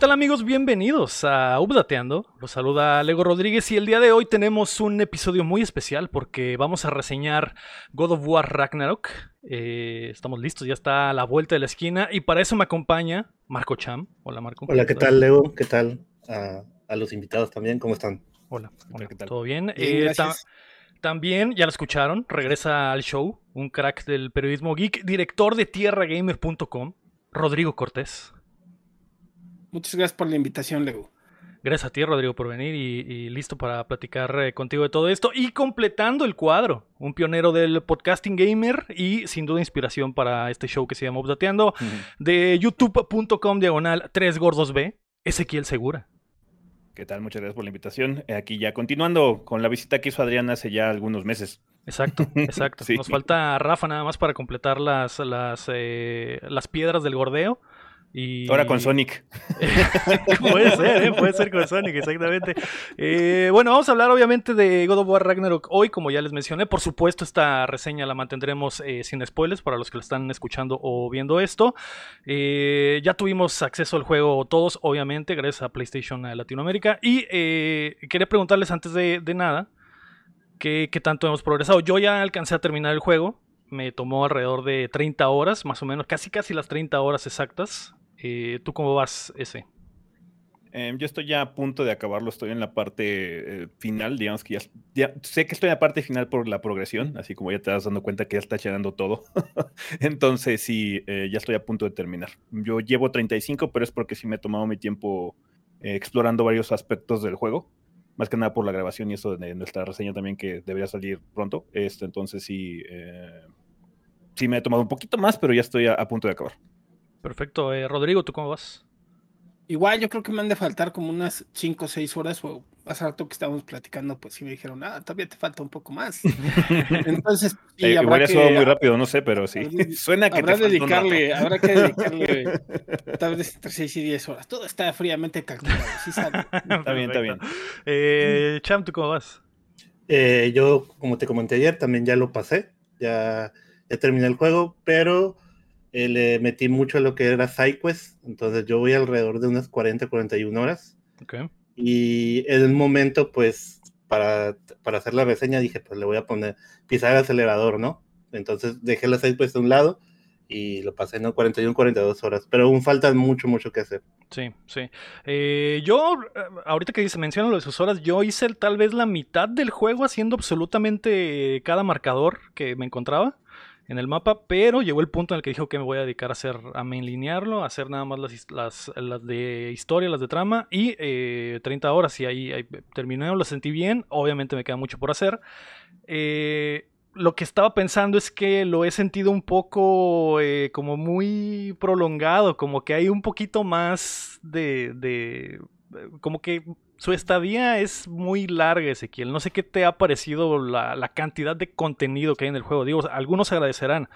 ¿Qué tal amigos? Bienvenidos a Updateando. Los saluda Lego Rodríguez y el día de hoy tenemos un episodio muy especial porque vamos a reseñar God of War Ragnarok. Eh, estamos listos, ya está a la vuelta de la esquina y para eso me acompaña Marco Cham. Hola Marco. Hola, ¿qué tal Lego? ¿Qué tal a, los invitados también? ¿Cómo están? Hola, hola ¿qué tal? ¿Todo bien? Eh, también, ya lo escucharon, regresa al show, un crack del periodismo geek, director de tierragamer.com, Rodrigo Cortés. Muchas gracias por la invitación, Lego. Gracias a ti, Rodrigo, por venir y, listo para platicar eh, contigo de todo esto. Y completando el cuadro, un pionero del podcasting gamer y sin duda inspiración para este show que se llama Updateando, de youtube.com diagonal 3 gordos B, Ezequiel Segura. ¿Qué tal? Muchas gracias por la invitación. Eh, aquí ya continuando con la visita que hizo Adrián hace ya algunos meses. Exacto, exacto. Nos falta Rafa nada más para completar las, las, eh, las piedras del gordeo. Ahora con Sonic. puede ser, ¿eh? puede ser con Sonic, exactamente. Eh, bueno, vamos a hablar obviamente de God of War Ragnarok hoy, como ya les mencioné. Por supuesto, esta reseña la mantendremos eh, sin spoilers para los que lo están escuchando o viendo esto. ya tuvimos acceso al juego todos, obviamente, gracias a PlayStation Latinoamérica. Y quería preguntarles antes de, nada, ¿qué, ¿qué tanto hemos progresado? Yo ya alcancé a terminar el juego me tomó alrededor de 30 horas, más o menos, casi casi las 30 horas exactas. Eh, ¿Tú cómo vas ese? Em, yo estoy ya a punto de acabarlo, estoy en la parte eh, final, digamos que ya, sé que estoy en la parte final por la progresión, así como ya te das dando cuenta que ya está llegando todo. Entonces sí, eh, ya estoy a punto de terminar. Yo llevo 35, pero es porque sí me he tomado mi tiempo explorando varios aspectos del juego, más que nada por la grabación y eso de nuestra reseña también que debería salir pronto. Este, entonces sí, sí me he tomado un poquito más, pero ya estoy a punto de acabar. Perfecto. Eh, Rodrigo, ¿tú cómo vas? Igual, yo creo que me han de faltar como unas 5 o 6 horas, o hace rato que estábamos platicando, pues sí me dijeron, ah, todavía te falta un poco más. Entonces, y eh, igual eso muy rápido, no sé, pero sí. Suena que habrá, dedicarle, habrá que dedicarle tal vez entre 6 y 10 horas. Todo está fríamente calculado, sí sabe. está bien, está bien. Eh, Cham, ¿tú cómo vas? Eh, yo, como te comenté ayer, también ya lo pasé, ya, ya terminé el juego, pero eh, le metí mucho a lo que era SideQuest, entonces yo voy alrededor de unas 40, 41 horas. Y en un momento, pues, para, para hacer la reseña dije, pues le voy a poner, pisar el acelerador, ¿no? Entonces dejé la SideQuest a un lado y lo pasé, ¿no? 41, 42 horas, pero aún falta mucho, mucho que hacer. Sí, sí. Eh, yo, eh, ahorita que se menciona lo de sus horas, yo hice tal vez la mitad del juego haciendo absolutamente cada marcador que me encontraba en el mapa, pero llegó el punto en el que dijo que me voy a dedicar a hacer, a mainlinearlo, a hacer nada más las, las, las de historia, las de trama, y 30 eh, horas, y ahí, terminé, lo sentí bien, obviamente me queda mucho por hacer. Eh, lo que estaba pensando es que lo he sentido un poco eh, como muy prolongado, como que hay un poquito más de, de como que su estadía es muy larga, Ezequiel. No sé qué te ha parecido la, cantidad de contenido que hay en el juego. Digo, algunos agradecerán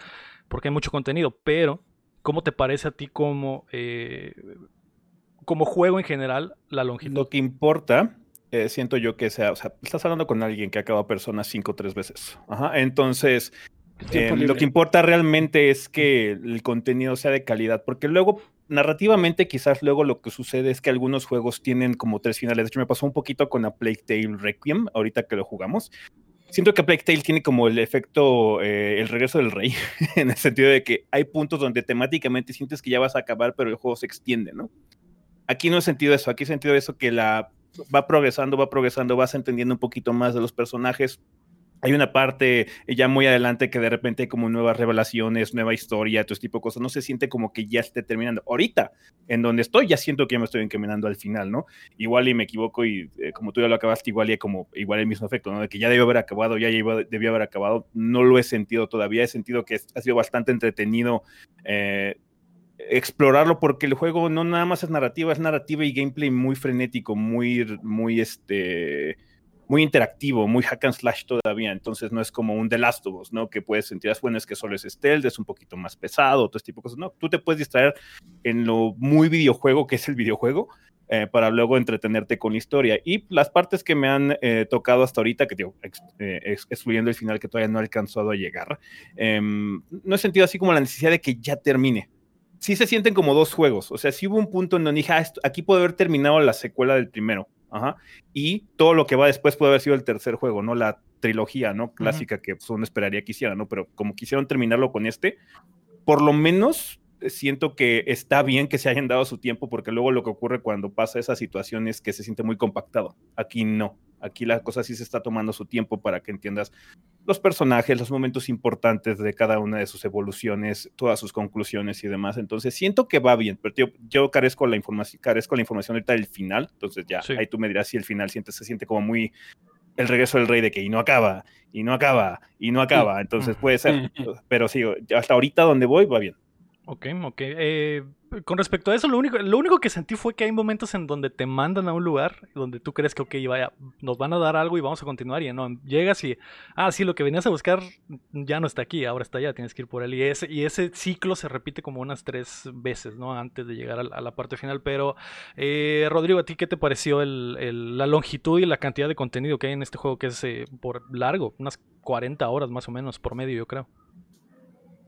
porque hay mucho contenido, pero ¿cómo te parece a ti como, eh, como juego en general la longitud? Lo que importa, eh, siento yo que sea, o sea, estás hablando con alguien que ha acabado Persona cinco o tres veces. Ajá, entonces... Em, lo que importa realmente es que el contenido sea de calidad, porque luego narrativamente quizás luego lo que sucede es que algunos juegos tienen como tres finales. De hecho, me pasó un poquito con A Plague Tale Requiem, ahorita que lo jugamos. Siento que Plague Tale tiene como el efecto, eh, el regreso del rey, en el sentido de que hay puntos donde temáticamente sientes que ya vas a acabar, pero el juego se extiende, ¿no? Aquí no he sentido eso, aquí he sentido eso que la va progresando, va progresando, vas entendiendo un poquito más de los personajes, hay una parte ya muy adelante que de repente hay como nuevas revelaciones, nueva historia, todo ese tipo de cosas. No se siente como que ya esté terminando. Ahorita, en donde estoy, ya siento que ya me estoy encaminando al final, ¿no? Igual y me equivoco y eh, como tú ya lo acabaste, igual y como igual el mismo efecto, ¿no? De que ya debió haber acabado, ya debió haber acabado. No lo he sentido todavía. He sentido que ha sido bastante entretenido. Eh, explorarlo porque el juego no nada más es narrativa, es narrativa y gameplay muy frenético, muy, muy este muy interactivo, muy hack and slash todavía, entonces no es como un The Last of Us, ¿no? Que puedes sentir, ah, bueno, es que solo es stealth, es un poquito más pesado, todo este tipo de cosas, no, tú te puedes distraer en lo muy videojuego que es el videojuego, eh, para luego entretenerte con la historia. Y las partes que me han eh, tocado hasta ahorita, que digo, eh, excluyendo el final que todavía no he alcanzado a llegar, em, no he sentido así como la necesidad de que ya termine sí se sienten como dos juegos. O sea, sí hubo un punto en donde dije, ah, aquí puede haber terminado la secuela del primero. Ajá. Y todo lo que va después puede haber sido el tercer juego, ¿no? La trilogía, ¿no? Clásica que pues, uno esperaría que hiciera, ¿no? Pero como quisieron terminarlo con este, por lo menos siento que está bien que se hayan dado su tiempo porque luego lo que ocurre cuando pasa esa situación es que se siente muy compactado. Aquí no. Aquí la cosa sí se está tomando su tiempo para que entiendas los personajes, los momentos importantes de cada una de sus evoluciones, todas sus conclusiones y demás. Entonces siento que va bien, pero yo carezco la información, carezco la información ahorita del final. Entonces ya ahí tú me dirás si el final siente, se siente como muy el regreso del rey de que y no acaba, y no acaba, y no acaba. Entonces puede ser, pero sí, hasta ahorita donde voy va bien. Ok, ok. Eh, con respecto a eso, lo único, lo único que sentí fue que hay momentos en donde te mandan a un lugar donde tú crees que, ok, vaya, nos van a dar algo y vamos a continuar. Y no, llegas y, ah, sí, lo que venías a buscar ya no está aquí, ahora está allá, tienes que ir por él. Y ese, y ese ciclo se repite como unas tres veces, ¿no? Antes de llegar a, la parte final. Pero, eh, Rodrigo, ¿a ti qué te pareció el, la longitud y la cantidad de contenido que hay en este juego que es eh, por largo? Unas 40 horas más o menos por medio, yo creo.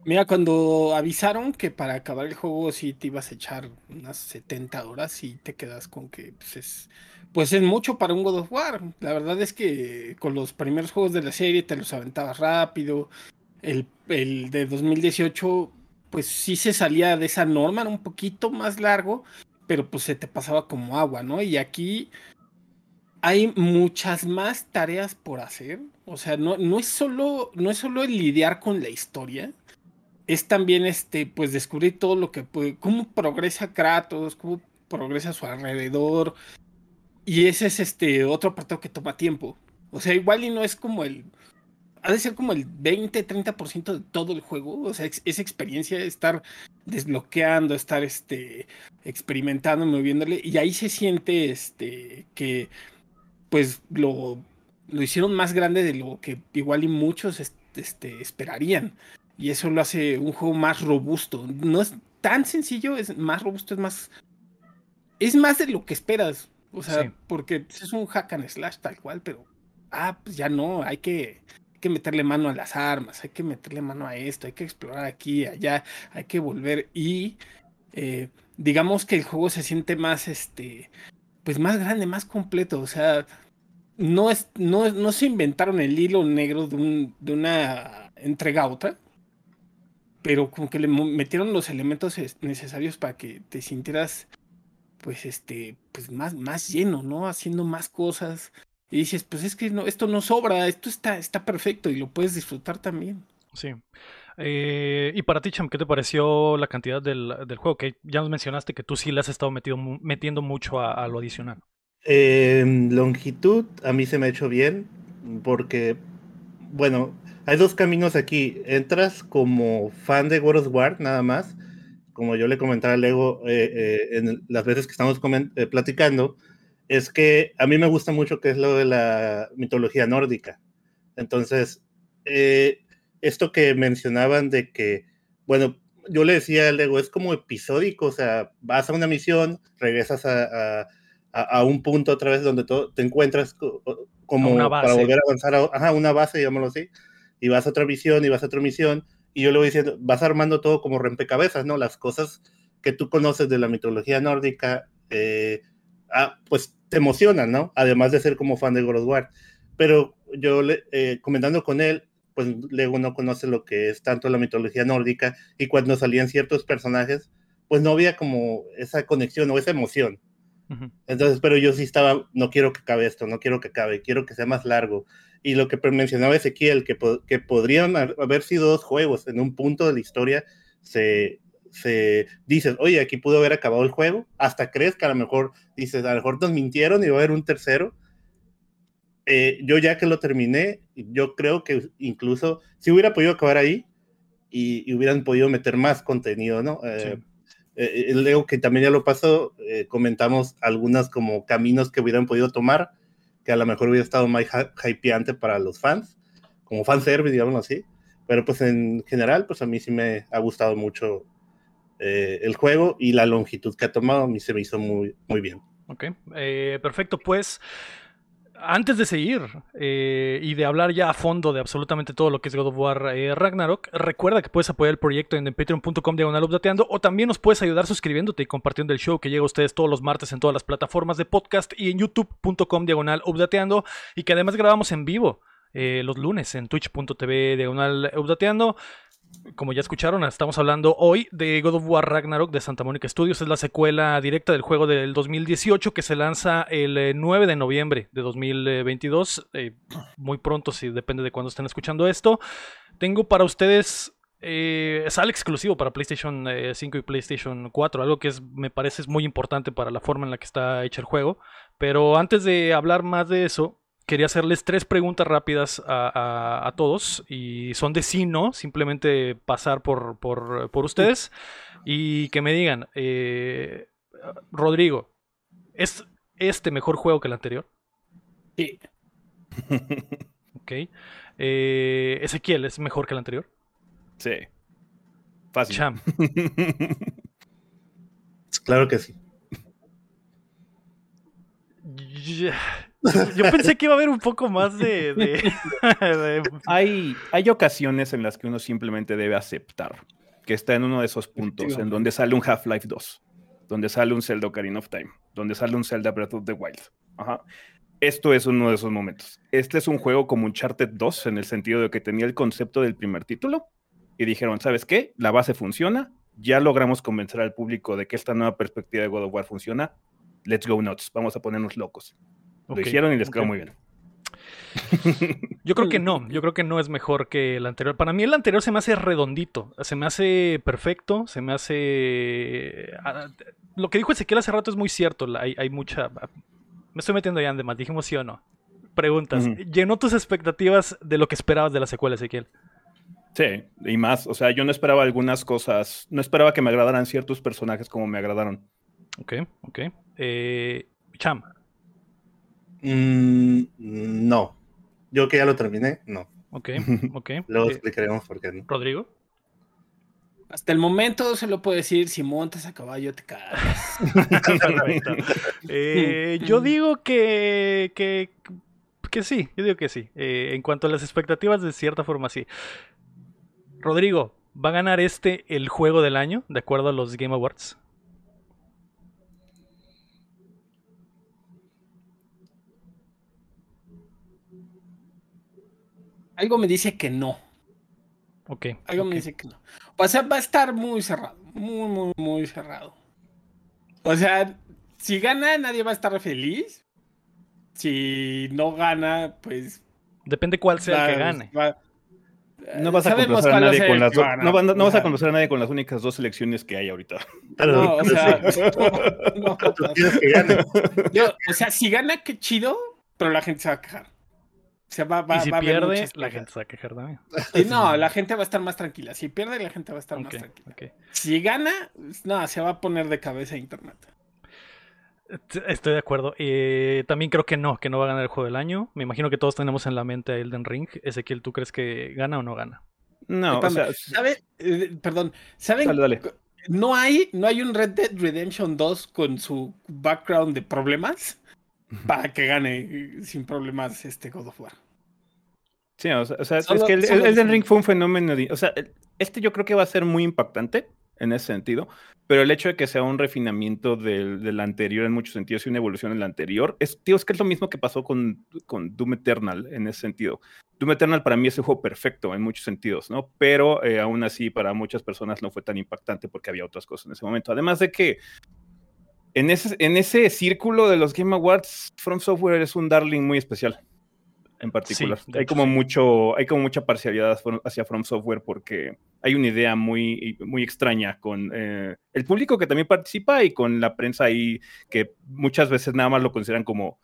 Mira, cuando avisaron que para acabar el juego sí te ibas a echar unas 70 horas y te quedas con que pues es, pues es mucho para un God of War. La verdad es que con los primeros juegos de la serie te los aventabas rápido. El, el de 2018 pues sí se salía de esa norma, era un poquito más largo, pero pues se te pasaba como agua, ¿no? Y aquí hay muchas más tareas por hacer. O sea, no, no, es, solo, no es solo el lidiar con la historia, es también este, pues descubrir todo lo que puede, cómo progresa Kratos, cómo progresa a su alrededor. Y ese es este otro apartado que toma tiempo. O sea, igual y no es como el. Ha de ser como el 20-30% de todo el juego. O sea, esa experiencia de estar desbloqueando, estar este, experimentando, moviéndole. Y ahí se siente este, que pues lo, lo hicieron más grande de lo que igual y muchos este, esperarían y eso lo hace un juego más robusto. No es tan sencillo, es más robusto, es más. Es más de lo que esperas. O sea, porque es un hack and slash tal cual, pero. Ah, pues ya no, hay que, que meterle mano a las armas, hay que meterle mano a esto, hay que explorar aquí, allá, hay que volver. Y eh, digamos que el juego se siente más, este. Pues más grande, más completo. O sea, no, es, no, no se inventaron el hilo negro de, un, de una entrega a otra pero como que le metieron los elementos necesarios para que te sintieras pues este pues más más lleno no haciendo más cosas. Y dices pues es que no esto no sobra esto está está perfecto y lo puedes disfrutar también. Sí. Eh, y para ti Cham qué te pareció la cantidad del, juego que ya nos mencionaste que tú sí le has estado metido, metiendo mucho a, lo adicional. Longitud a mí se me ha hecho bien porque bueno hay dos caminos aquí. Entras como fan de World of War, nada más. Como yo le comentaba a Lego eh, eh, en las veces que estamos eh, platicando, es que a mí me gusta mucho que es lo de la mitología nórdica. Entonces, esto que mencionaban de que, bueno, yo le decía a Lego, es como episódico, o sea, vas a una misión, regresas a, a, un punto otra vez donde te encuentras como para volver a avanzar a ajá, una base, digámoslo así y vas a otra misión y vas a otra misión, y yo le voy diciendo, vas armando todo como rompecabezas, ¿no? Las cosas que tú conoces de la mitología nórdica, eh, ah, pues te emocionan, ¿no? Además de ser como fan de God of War. Pero yo, le, eh, comentando con él, pues luego no conoce lo que es tanto la mitología nórdica, y cuando salían ciertos personajes, pues no había como esa conexión o esa emoción. Entonces, pero yo sí estaba, no quiero que acabe esto, no quiero que acabe, quiero que sea más largo y lo que mencionaba Ezequiel, que, que podrían haber sido dos juegos en un punto de la historia, se, se dices, oye, aquí pudo haber acabado el juego, hasta crees que a lo mejor dices, a lo mejor nos mintieron y va a haber un tercero. Eh, yo ya que lo terminé, yo creo que incluso si hubiera podido acabar ahí y, hubieran podido meter más contenido, ¿no? Eh, eh Leo que también ya lo pasó, eh, comentamos algunos como caminos que hubieran podido tomar que a lo mejor hubiera estado más hypeante para los fans, como fanservice, digámoslo así. Pero pues en general, pues a mí sí me ha gustado mucho eh, el juego y la longitud que ha tomado, a mí se me hizo muy, muy bien. Ok, eh, perfecto. Pues antes de seguir eh, y de hablar ya a fondo de absolutamente todo lo que es God of War eh, Ragnarok, recuerda que puedes apoyar el proyecto en patreon.com diagonal updateando o también nos puedes ayudar suscribiéndote y compartiendo el show que llega a ustedes todos los martes en todas las plataformas de podcast y en youtube.com diagonal updateando y que además grabamos en vivo eh, los lunes en twitch.tv diagonal updateando. Como ya escucharon, estamos hablando hoy de God of War Ragnarok de Santa Mónica Studios. Es la secuela directa del juego del 2018 que se lanza el 9 eh, de noviembre de 2022. Eh, muy pronto, si depende de cuándo estén escuchando esto. Tengo para ustedes. Eh, sale exclusivo para PlayStation 5 y PlayStation 4, algo que me parece es muy importante para la forma en la que está hecho el juego. Pero antes de hablar más de eso, quería hacerles tres preguntas rápidas a, todos y son de sí, no, simplemente pasar por, por, ustedes y que me digan, eh, Rodrigo, ¿es este mejor juego que el anterior? Sí. ok. Eh, Ezequiel, ¿es mejor que el anterior? Sí. Fácil. Cham. claro que sí. Yo pensé que iba a haber un poco más de... hay, hay ocasiones en las que uno simplemente debe aceptar que está en uno de esos puntos en donde sale un Half-Life 2, donde sale un Zelda Ocarina of Time, donde sale un Zelda Breath of the Wild. Esto es uno de esos momentos. Este es un juego como un Uncharted 2 en el sentido de que tenía el concepto del primer título y dijeron, ¿sabes qué? La base funciona, ya logramos convencer al público de que esta nueva perspectiva de God of War funciona, let's go nuts, vamos a ponernos locos. Lo hicieron y les quedó muy bien. Yo creo que no, yo creo que no es mejor que el anterior. Para mí el anterior se me hace redondito, se me hace perfecto, se me hace... Ah, lo que dijo Ezequiel hace rato es muy cierto, hay, mucha... Me estoy metiendo ya en demás, dijimos sí o no. Preguntas, ¿llenó tus expectativas de lo que esperabas de la secuela, Ezequiel? Sí, y más, o sea, yo no esperaba algunas cosas, no esperaba que me agradaran ciertos personajes como me agradaron. Ok, ok. Eh, Cham, Mm, no. Yo que ya lo terminé, no. Ok, ok. Luego eh, explicaremos por qué no. Rodrigo. Hasta el momento se lo puedo decir, si montas a caballo te caes. Eh, yo digo que, que, que, sí, yo digo que sí. Eh, en cuanto a las expectativas, de cierta forma sí. Rodrigo, ¿va a ganar este el juego del año, de acuerdo a los Game Awards? Algo me dice que no. Ok. Algo me dice que no. O sea, va a estar muy cerrado. Muy, muy, muy cerrado. O sea, si gana, nadie va a estar feliz. Si no gana, pues. Depende cuál sea el que gane. no vas a complacer a nadie con las no, vas a conocer a nadie con las únicas dos selecciones que hay ahorita. No, o sea, no, o sea, si gana, qué chido, pero la gente se va a quejar y si pierde, la gente se va a quejar también. no, la gente va a estar más tranquila. Si pierde, la gente va a estar más tranquila. Si gana, pues, no, se va a poner de cabeza internet. Estoy de acuerdo. Eh, también creo que no, que no va a ganar el juego del año. Me imagino que todos tenemos en la mente a Elden Ring. Ezequiel, ¿tú crees que gana o no gana? No, o sea, ¿sabe? Eh, perdón, ¿saben? No hay, no hay un Red Dead Redemption 2 con su background de problemas para que gane eh, sin problemas este God of War. Sí, o sea, es que el, Elden Ring fue un fenómeno. o sea, este yo creo que va a ser muy impactante en ese sentido, pero el hecho de que sea un refinamiento del, anterior en muchos sentidos y una evolución en el anterior, es, tío, es que es lo mismo que pasó con, con Doom Eternal en ese sentido. Doom Eternal para mí es un juego perfecto en muchos sentidos, ¿no? Pero eh, aún así para muchas personas no fue tan impactante porque había otras cosas en ese momento. Además de que en ese, en ese círculo de los Game Awards, From Software es un darling muy especial en particular. hay como mucho, hay como mucha parcialidad hacia From Software porque hay una idea muy, muy extraña con eh, el público que también participa y con la prensa ahí que muchas veces nada más lo consideran como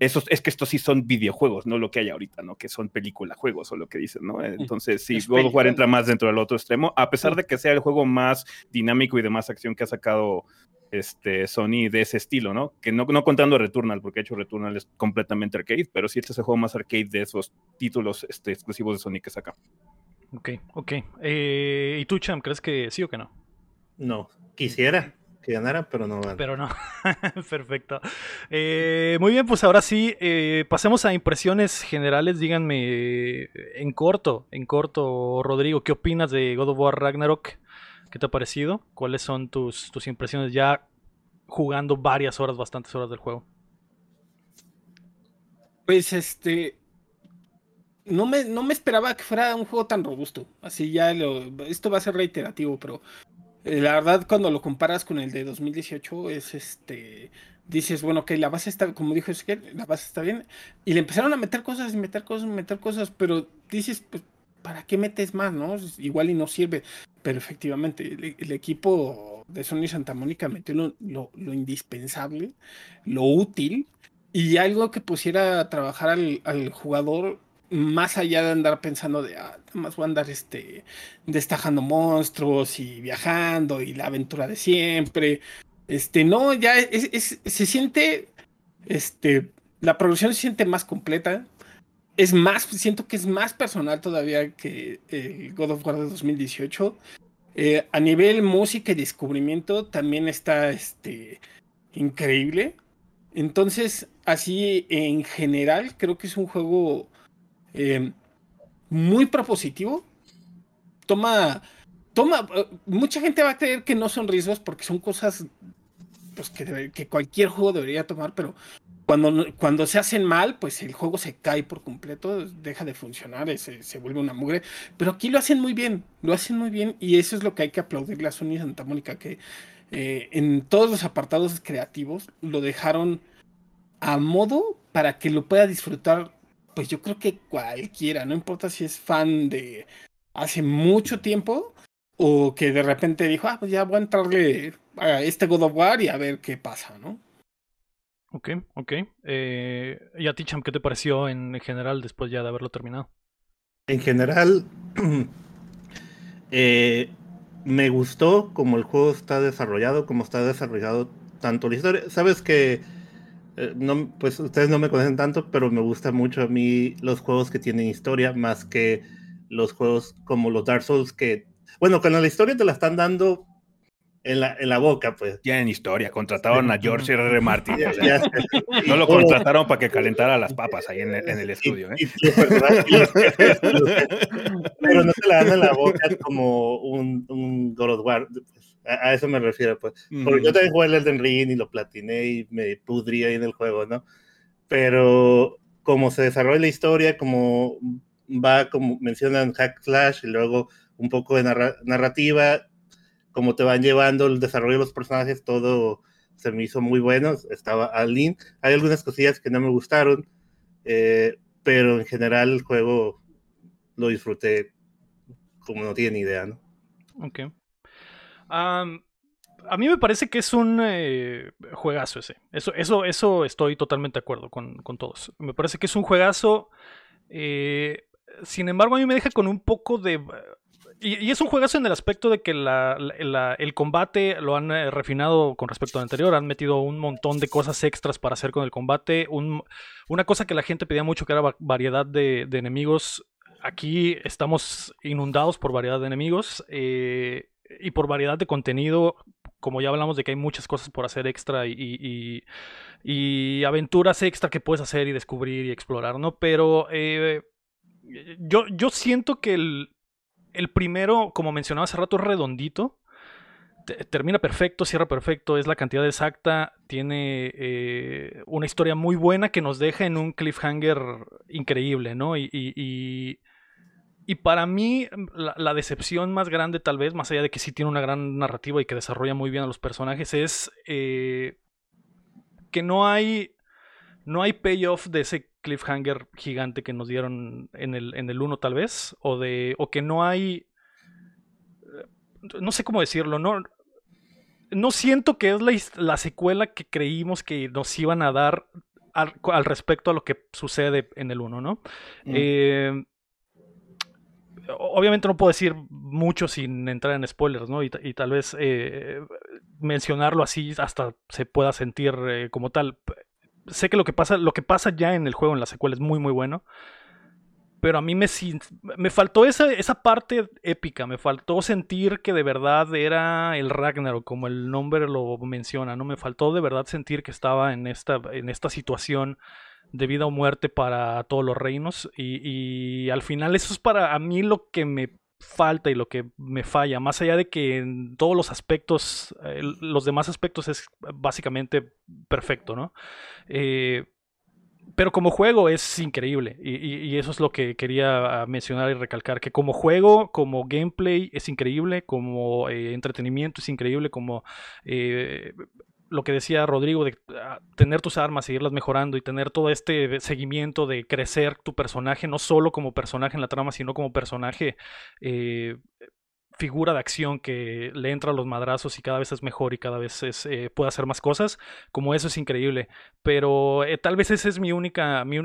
esos, es que estos sí son videojuegos, no lo que hay ahorita, ¿no? Que son película juegos o lo que dicen, ¿no? Entonces, sí, God of War entra más dentro del otro extremo, a pesar de que sea el juego más dinámico y de más acción que ha sacado este, Sony de ese estilo, ¿no? Que no, no contando Returnal, porque de hecho Returnal es completamente arcade, pero sí este es el juego más arcade de esos títulos este, exclusivos de Sony que saca. Ok, ok. Eh, ¿Y tú, Cham, crees que sí o que no? No, quisiera que ganara, pero no Pero no. Perfecto. Eh, muy bien, pues ahora sí, eh, pasemos a impresiones generales. Díganme en corto, en corto, Rodrigo, ¿qué opinas de God of War Ragnarok? ¿Qué te ha parecido? ¿Cuáles son tus, tus impresiones ya jugando varias horas, bastantes horas del juego? Pues este, no me, no me esperaba que fuera un juego tan robusto. Así ya lo, esto va a ser reiterativo, pero eh, la verdad cuando lo comparas con el de 2018 es este dices, bueno, que la base está, como dijo que la base está bien. Y le empezaron a meter cosas, y meter cosas, meter cosas, pero dices, pues, ¿para qué metes más? Igual y no sirve. Pero efectivamente, el, equipo de Sony Santa Mónica metió lo, indispensable, lo útil, y algo que pusiera a trabajar al, jugador más allá de andar pensando de, ah, nada más voy a andar este, destajando monstruos y viajando y la aventura de siempre. Este, no, ya se siente, este, la producción se siente más completa. Es más, siento que es más personal todavía que el God of War de 2018. Eh, a nivel música y descubrimiento también está este, increíble. Entonces, así en general, creo que es un juego eh, muy propositivo. Toma, toma, eh, mucha gente va a creer que no son riesgos porque son cosas pues, que, cualquier juego debería tomar, pero cuando, cuando se hacen mal, pues el juego se cae por completo, deja de funcionar, se, se, vuelve una mugre. Pero aquí lo hacen muy bien, lo hacen muy bien y eso es lo que hay que aplaudirle a Sony Santa Mónica, que eh, en todos los apartados creativos lo dejaron a modo para que lo pueda disfrutar pues yo creo que cualquiera, no importa si es fan de hace mucho tiempo o que de repente dijo, ah, pues ya voy a entrarle a este God of War y a ver qué pasa, ¿no? Ok, ok. Eh, ¿Y a ti, Cham, qué te pareció en general después ya de haberlo terminado? En general, eh, me gustó como el juego está desarrollado, como está desarrollado tanto la historia. Sabes que eh, no, pues ustedes no me conocen tanto, pero me gusta mucho a mí los juegos que tienen historia más que los juegos como los Dark Souls que, bueno, cuando la historia te la están dando en la, en la boca, pues. Tienen historia, contrataron a George R. R. Martin. no lo contrataron para que calentara las papas ahí en el, en el estudio. ¿eh? pero no se la dan en la boca como un, un God of War. A, eso me refiero, pues. Porque yo también jugué el Elden Ring y lo platiné y me pudrí ahí en el juego, ¿no? Pero como se desarrolla la historia, como va, como mencionan hack slash y luego un poco de narrativa, como te van llevando el desarrollo de los personajes, todo se me hizo muy bueno. Estaba al link. Hay algunas cosillas que no me gustaron, eh, pero en general el juego lo disfruté como no tiene ni idea, ¿no? Ok a mí me parece que es un eh, juegazo ese. Eso, eso, eso estoy totalmente de acuerdo con, todos. Me parece que es un juegazo. Eh, sin embargo, a mí me deja con un poco de. Y, es un juegazo en el aspecto de que el combate lo han eh, refinado con respecto al anterior. Han metido un montón de cosas extras para hacer con el combate. una cosa que la gente pedía mucho que era variedad de, enemigos. Aquí estamos inundados por variedad de enemigos. Eh, y por variedad de contenido, como ya hablamos de que hay muchas cosas por hacer extra y, y, aventuras extra que puedes hacer y descubrir y explorar, ¿no? Pero eh, yo, yo siento que el, el, primero, como mencionaba hace rato, es redondito. Termina perfecto, cierra perfecto, es la cantidad exacta, tiene eh, una historia muy buena que nos deja en un cliffhanger increíble, ¿no? y y para mí, la, decepción más grande, tal vez, más allá de que sí tiene una gran narrativa y que desarrolla muy bien a los personajes, es eh, que no hay. No hay payoff de ese cliffhanger gigante que nos dieron en el, en el 1, tal vez. O de. O que no hay. No sé cómo decirlo, no. No siento que es la, secuela que creímos que nos iban a dar al, respecto a lo que sucede en el 1, ¿no? Mm. Eh, obviamente no puedo decir mucho sin entrar en spoilers, ¿no? Y, tal vez eh, mencionarlo así hasta se pueda sentir eh, como tal. Sé que lo que pasa, lo que pasa ya en el juego, en la secuela, es muy muy bueno. pero a mí me, me faltó esa, esa parte épica, me faltó sentir que de verdad era el Ragnarok, como el nombre lo menciona, ¿no? Me faltó de verdad sentir que estaba en esta, en esta situación de vida o muerte para todos los reinos y, y al final eso es para a mí lo que me falta y lo que me falla, más allá de que en todos los aspectos, eh, los demás aspectos es básicamente perfecto, ¿no? Eh, pero como juego es increíble y, eso es lo que quería mencionar y recalcar, que como juego, como gameplay es increíble, como eh, entretenimiento es increíble, como lo que decía Rodrigo, de ah, tener tus armas, seguirlas mejorando y tener todo este seguimiento de crecer tu personaje, no solo como personaje en la trama, sino como personaje eh, figura de acción que le entra a los madrazos y cada vez es mejor y cada vez eh, puede hacer más cosas, como eso es increíble. Pero eh, tal vez esa es mi única, mi,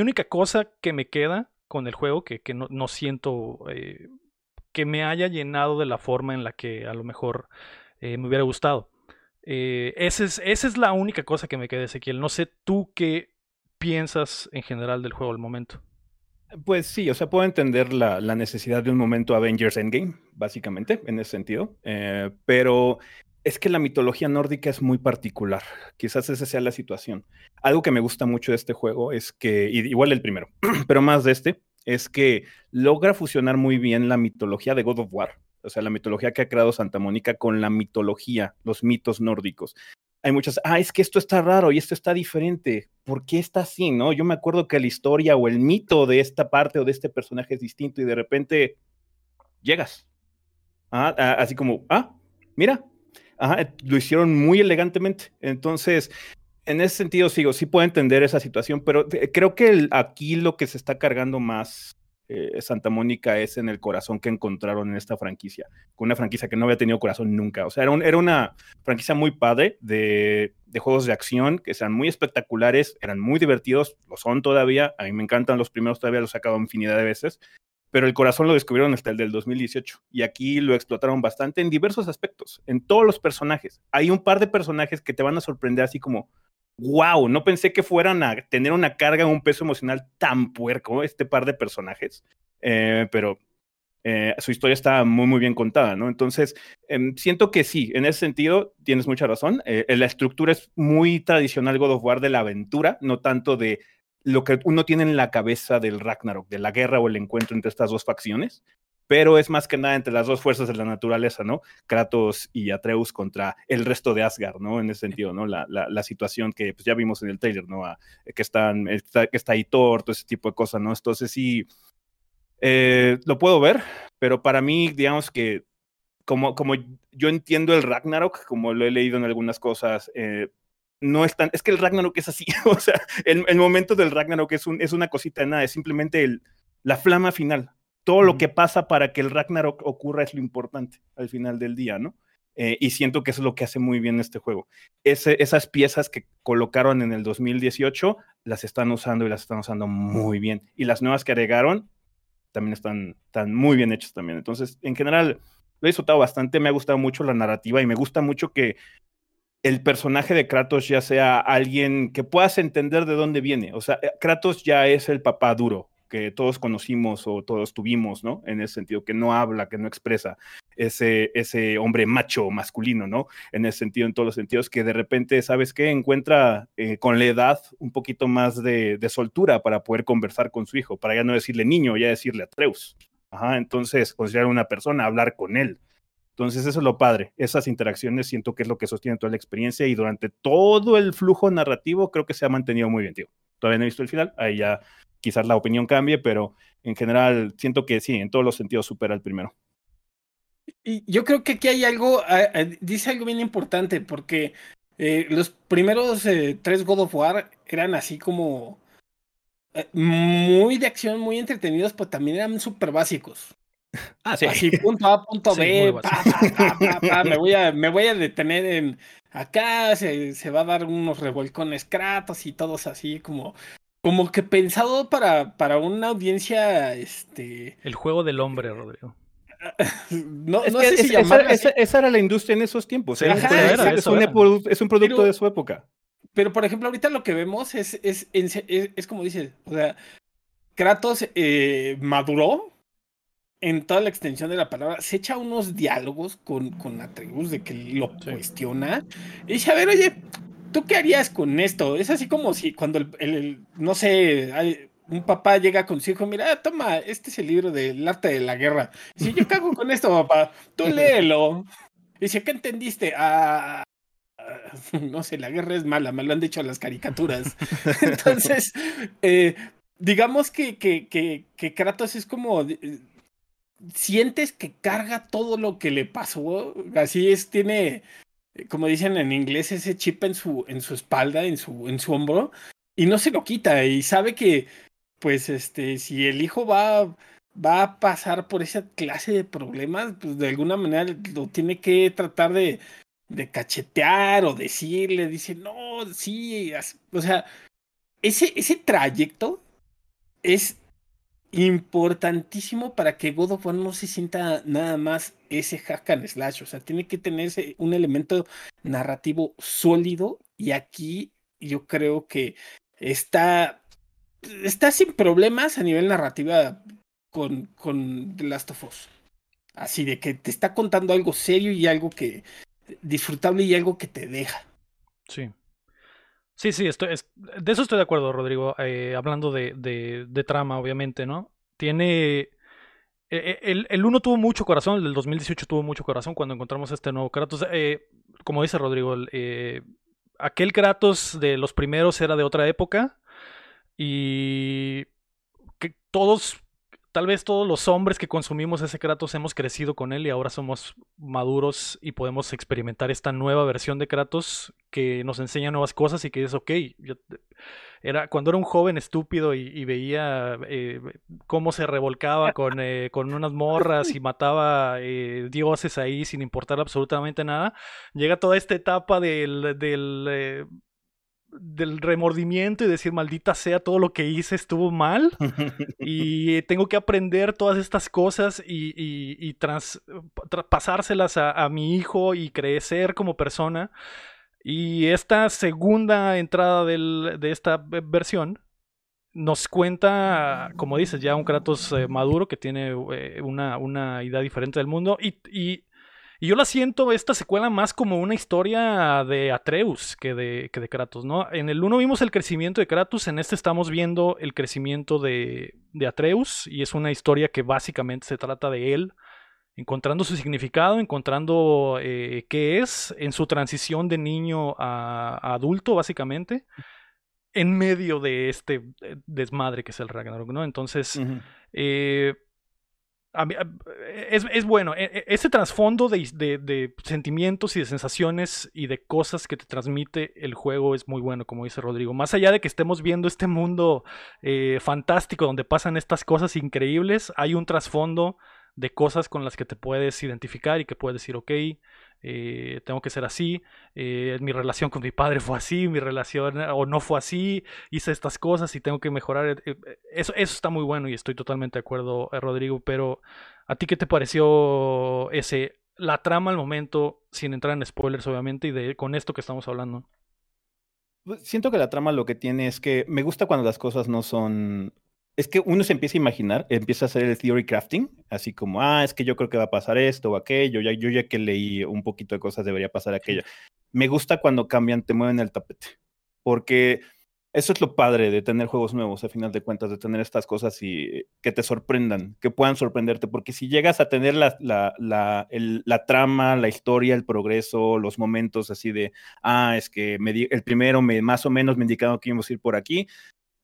única cosa que me queda con el juego, que, no, siento eh, que me haya llenado de la forma en la que a lo mejor me hubiera gustado. Esa, es, esa es la única cosa que me queda, Ezequiel. No sé tú qué piensas en general del juego al momento. Pues sí, o sea, puedo entender la, necesidad de un momento Avengers Endgame, básicamente, en ese sentido, eh, pero es que la mitología nórdica es muy particular. Quizás esa sea la situación. Algo que me gusta mucho de este juego es que, igual el primero, pero más de este, es que logra fusionar muy bien la mitología de God of War, o sea, la mitología que ha creado Santa Mónica con la mitología, los mitos nórdicos hay muchas, ah, es que esto está raro y esto está diferente. ¿Por qué está así, no? Yo me acuerdo que la historia o el mito de esta parte o de este personaje es distinto y de repente llegas. Ah, ah así como, ah, mira, lo hicieron muy elegantemente. Entonces, en ese sentido, sigo, sí puedo entender esa situación, pero eh, creo que aquí lo que se está cargando más eh, Santa Mónica es en el corazón que encontraron en esta franquicia, con una franquicia que no había tenido corazón nunca. O sea, era, era una franquicia muy padre de, juegos de acción que sean muy espectaculares, eran muy divertidos, lo son todavía. A mí me encantan los primeros, todavía los he sacado infinidad de veces. Pero el corazón lo descubrieron hasta el del 2018 y aquí lo explotaron bastante en diversos aspectos, en todos los personajes. Hay un par de personajes que te van a sorprender así como, wow, no pensé que fueran a tener una carga, un peso emocional tan puerco, este par de personajes, eh, pero eh, su historia está muy, muy bien contada, ¿no? Entonces, em, siento que sí, en ese sentido tienes mucha razón. Eh, la estructura es muy tradicional God of War de la aventura, no tanto de lo que uno tiene en la cabeza del Ragnarok, de la guerra o el encuentro entre estas dos facciones pero es más que nada entre las dos fuerzas de la naturaleza, ¿no? Kratos y Atreus contra el resto de Asgard, ¿no? En ese sentido, ¿no? La, la, situación que pues, ya vimos en el trailer, ¿no? que, están, está, que está ahí Thor, todo ese tipo de cosas, ¿no? Entonces sí, eh, lo puedo ver, pero para mí, digamos que como, como yo entiendo el Ragnarok, como lo he leído en algunas cosas, eh, no es tan, es que el Ragnarok es así, o sea, el, el momento del Ragnarok es, un, es una cosita de nada, es simplemente el, la flama final, todo lo que pasa para que el Ragnarok ocurra es lo importante al final del día, ¿no? Eh, y siento que eso es lo que hace muy bien este juego. esas piezas que colocaron en el 2018 las están usando y las están usando muy bien. Y las nuevas que agregaron también están, están muy bien hechas también. Entonces, en general, lo he disfrutado bastante. Me ha gustado mucho la narrativa y me gusta mucho que el personaje de Kratos ya sea alguien que puedas entender de dónde viene. O sea, eh, Kratos ya es el papá duro, que todos conocimos o todos tuvimos, ¿no? En ese sentido, que no habla, que no expresa ese, ese hombre macho, masculino, ¿no? En ese sentido, en todos los sentidos, que de repente, ¿sabes qué? Encuentra eh, con la edad un poquito más de, soltura para poder conversar con su hijo, para ya no decirle niño, ya decirle Atreus. Ajá, entonces, considerar una persona, hablar con él. Entonces, eso es lo padre. Esas interacciones siento que es lo que sostiene toda la experiencia y durante todo el flujo narrativo creo que se ha mantenido muy bien, tío. Todavía no he visto el final, ahí ya quizás la opinión cambie, pero en general siento que sí, en todos los sentidos supera el primero. Y yo creo que aquí hay algo, ah, ah, dice algo bien importante, porque eh, los primeros eh, tres God of War eran así como eh, muy de acción, muy entretenidos, pero también eran súper básicos. Ah, sí. Así, punto A, punto B, me, voy a, me voy a detener en acá, se, se va a dar unos revolcones Kratos y todos así como como que pensado para, para una audiencia, este... El juego del hombre, Rodrigo. no, no sé si esa, era la industria en esos tiempos. es, un, producto de su época. Pero, por ejemplo, ahorita lo que vemos es, es, es, es como dices, o sea, Kratos eh, maduró en toda la extensión de la palabra, se echa unos diálogos con, con Atreus de que lo cuestiona y dice, a ver, oye, ¿tú qué harías con esto? Es así como si cuando el, no sé, un papá llega con su hijo, mira, toma, este es el libro del arte de la guerra. Si yo cago con esto, papá, tú léelo. Dice, ¿qué entendiste? Ah, no sé, la guerra es mala, me lo han dicho las caricaturas. Entonces, eh, digamos que, que, que, que, Kratos es como. Sientes que carga todo lo que le pasó. Así es, tiene, como dicen en inglés, ese chip en su, en su espalda, en su, en su hombro, y no se lo quita. Y sabe que, pues, este, si el hijo va va a pasar por esa clase de problemas, pues de alguna manera lo tiene que tratar de, de cachetear o decirle, dice, no, sí, o sea, ese, ese trayecto es importantísimo para que God no se sienta nada más ese hack and slash, o sea, tiene que tener un elemento narrativo sólido y aquí yo creo que está, está sin problemas a nivel narrativa con, con The Last of Us. Así de que te está contando algo serio y algo que disfrutable y algo que te deja. Sí. Sí, sí, estoy, de eso estoy de acuerdo, Rodrigo. Eh, hablando de, de, trama, obviamente, ¿no? Tiene. E, e, el, el uno tuvo mucho corazón, el del 2018 tuvo mucho corazón cuando encontramos este nuevo Kratos. Eh, como dice Rodrigo, eh, aquel Kratos de los primeros era de otra época y que todos tal vez todos los hombres que consumimos ese Kratos hemos crecido con él y ahora somos maduros y podemos experimentar esta nueva versión de Kratos que nos enseña nuevas cosas y que es ok. era, cuando era un joven estúpido y, veía eh, cómo se revolcaba con, eh, con, unas morras y mataba eh, dioses ahí sin importar absolutamente nada, llega toda esta etapa del, del del remordimiento y decir, maldita sea, todo lo que hice estuvo mal y tengo que aprender todas estas cosas y, y, pasárselas a, mi hijo y crecer como persona. Y esta segunda entrada de esta versión nos cuenta, como dices, ya un Kratos eh, maduro que tiene eh, una, una, idea diferente del mundo y y yo la siento esta secuela más como una historia de Atreus que de, que de Kratos, ¿no? En el 1 vimos el crecimiento de Kratos, en este estamos viendo el crecimiento de, de Atreus y es una historia que básicamente se trata de él encontrando su significado, encontrando eh, qué es en su transición de niño a, adulto, básicamente, en medio de este eh, desmadre que es el Ragnarok, ¿no? Entonces, es, bueno, e, e, ese trasfondo de, sentimientos y de sensaciones y de cosas que te transmite el juego es muy bueno, como dice Rodrigo. Más allá de que estemos viendo este mundo eh, fantástico donde pasan estas cosas increíbles, hay un trasfondo de cosas con las que te puedes identificar y que puedes decir, ok, eh, tengo que ser así, eh, mi relación con mi padre fue así, mi relación o no fue así, hice estas cosas y tengo que mejorar. Eh, eso, eso está muy bueno y estoy totalmente de acuerdo, Rodrigo, pero ¿a ti qué te pareció ese, la trama al momento, sin entrar en spoilers obviamente, y de, con esto que estamos hablando? Pues, siento que la trama lo que tiene es que me gusta cuando las cosas no son es que uno se empieza a imaginar, empieza a hacer el theory crafting, así como, ah, es que yo creo que va a pasar esto o aquello, ya, yo ya que leí un poquito de cosas debería pasar aquello. Me gusta cuando cambian, te mueven el tapete, porque eso es lo padre de tener juegos nuevos, a final de cuentas, de tener estas cosas y que te sorprendan, que puedan sorprenderte, porque si llegas a tener la, la, la, la trama, la historia, el progreso, los momentos así de, ah, es que me el primero me, más o menos me indicaron que íbamos a ir por aquí,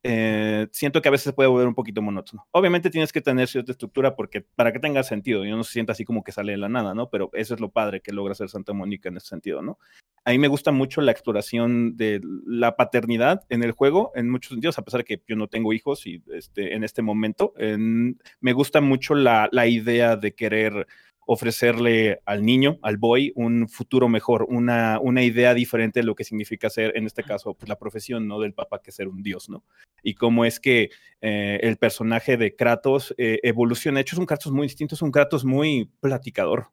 eh, siento que a veces puede volver un poquito monótono. Obviamente tienes que tener cierta estructura porque para que tenga sentido y no se sienta así como que sale de la nada, ¿no? Pero eso es lo padre que logra hacer Santa Mónica en ese sentido, ¿no? A mí me gusta mucho la exploración de la paternidad en el juego, en muchos sentidos, a pesar de que yo no tengo hijos y este, en este momento, me gusta mucho la, la idea de querer ofrecerle al niño, al boy, un futuro mejor, una, una idea diferente de lo que significa ser, en este caso, pues, la profesión, ¿no? Del papá que ser un dios, ¿no? Y cómo es que eh, el personaje de Kratos eh, evoluciona. De hecho, es un Kratos muy distinto, es un Kratos muy platicador.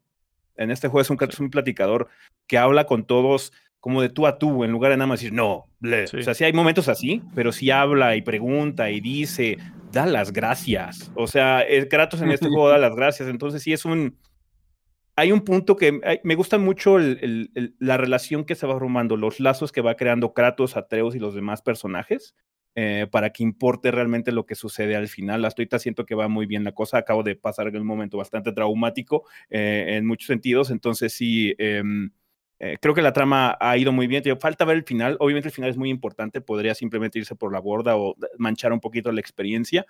En este juego es un Kratos muy platicador que habla con todos como de tú a tú, en lugar de nada más decir, no, O sea, sí hay momentos así, pero sí habla y pregunta y dice, da las gracias. O sea, Kratos en este juego da las gracias. Entonces sí es un... Hay un punto que me gusta mucho la relación que se va formando, los lazos que va creando Kratos, Atreus y los demás personajes. Eh, para que importe realmente lo que sucede al final. Hasta ahorita siento que va muy bien la cosa. Acabo de pasar un momento bastante traumático eh, en muchos sentidos. Entonces sí, em, eh, creo que la trama ha ido muy bien. falta ver el final. Obviamente el final es muy importante. Podría simplemente irse por la borda o manchar un poquito la experiencia.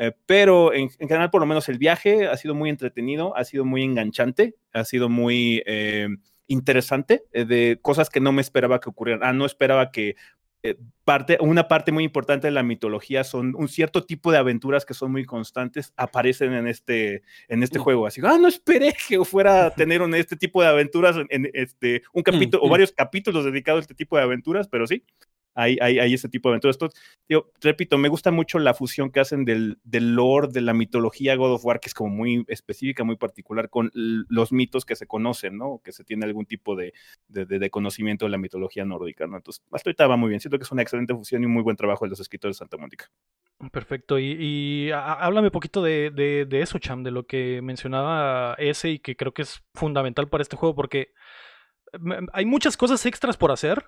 Eh, pero en, general, por lo menos el viaje ha sido muy entretenido, ha sido muy enganchante, ha sido muy eh, interesante de cosas que no me esperaba que ocurrieran. Ah, no esperaba que eh, parte, una parte muy importante de la mitología son un cierto tipo de aventuras que son muy constantes, aparecen en este, en este juego. Así, ah, no esperé que fuera a tener un, este tipo de aventuras, en, este, un capítulo o varios capítulos dedicados a este tipo de aventuras, pero sí, hay, hay, ese tipo de aventuras. Esto, yo repito, me gusta mucho la fusión que hacen del, del lore, de la mitología God of War, que es como muy específica, muy particular, con los mitos que se conocen, ¿no? Que se tiene algún tipo de, de, conocimiento de la mitología nórdica, ¿no? Entonces, hasta ahorita va muy bien. Siento que es una excelente fusión y un muy buen trabajo de los escritores de Santa Mónica. Perfecto. Y, háblame un poquito de, de, eso, Cham, de lo que mencionaba ese y que creo que es fundamental para este juego, porque hay muchas cosas extras por hacer,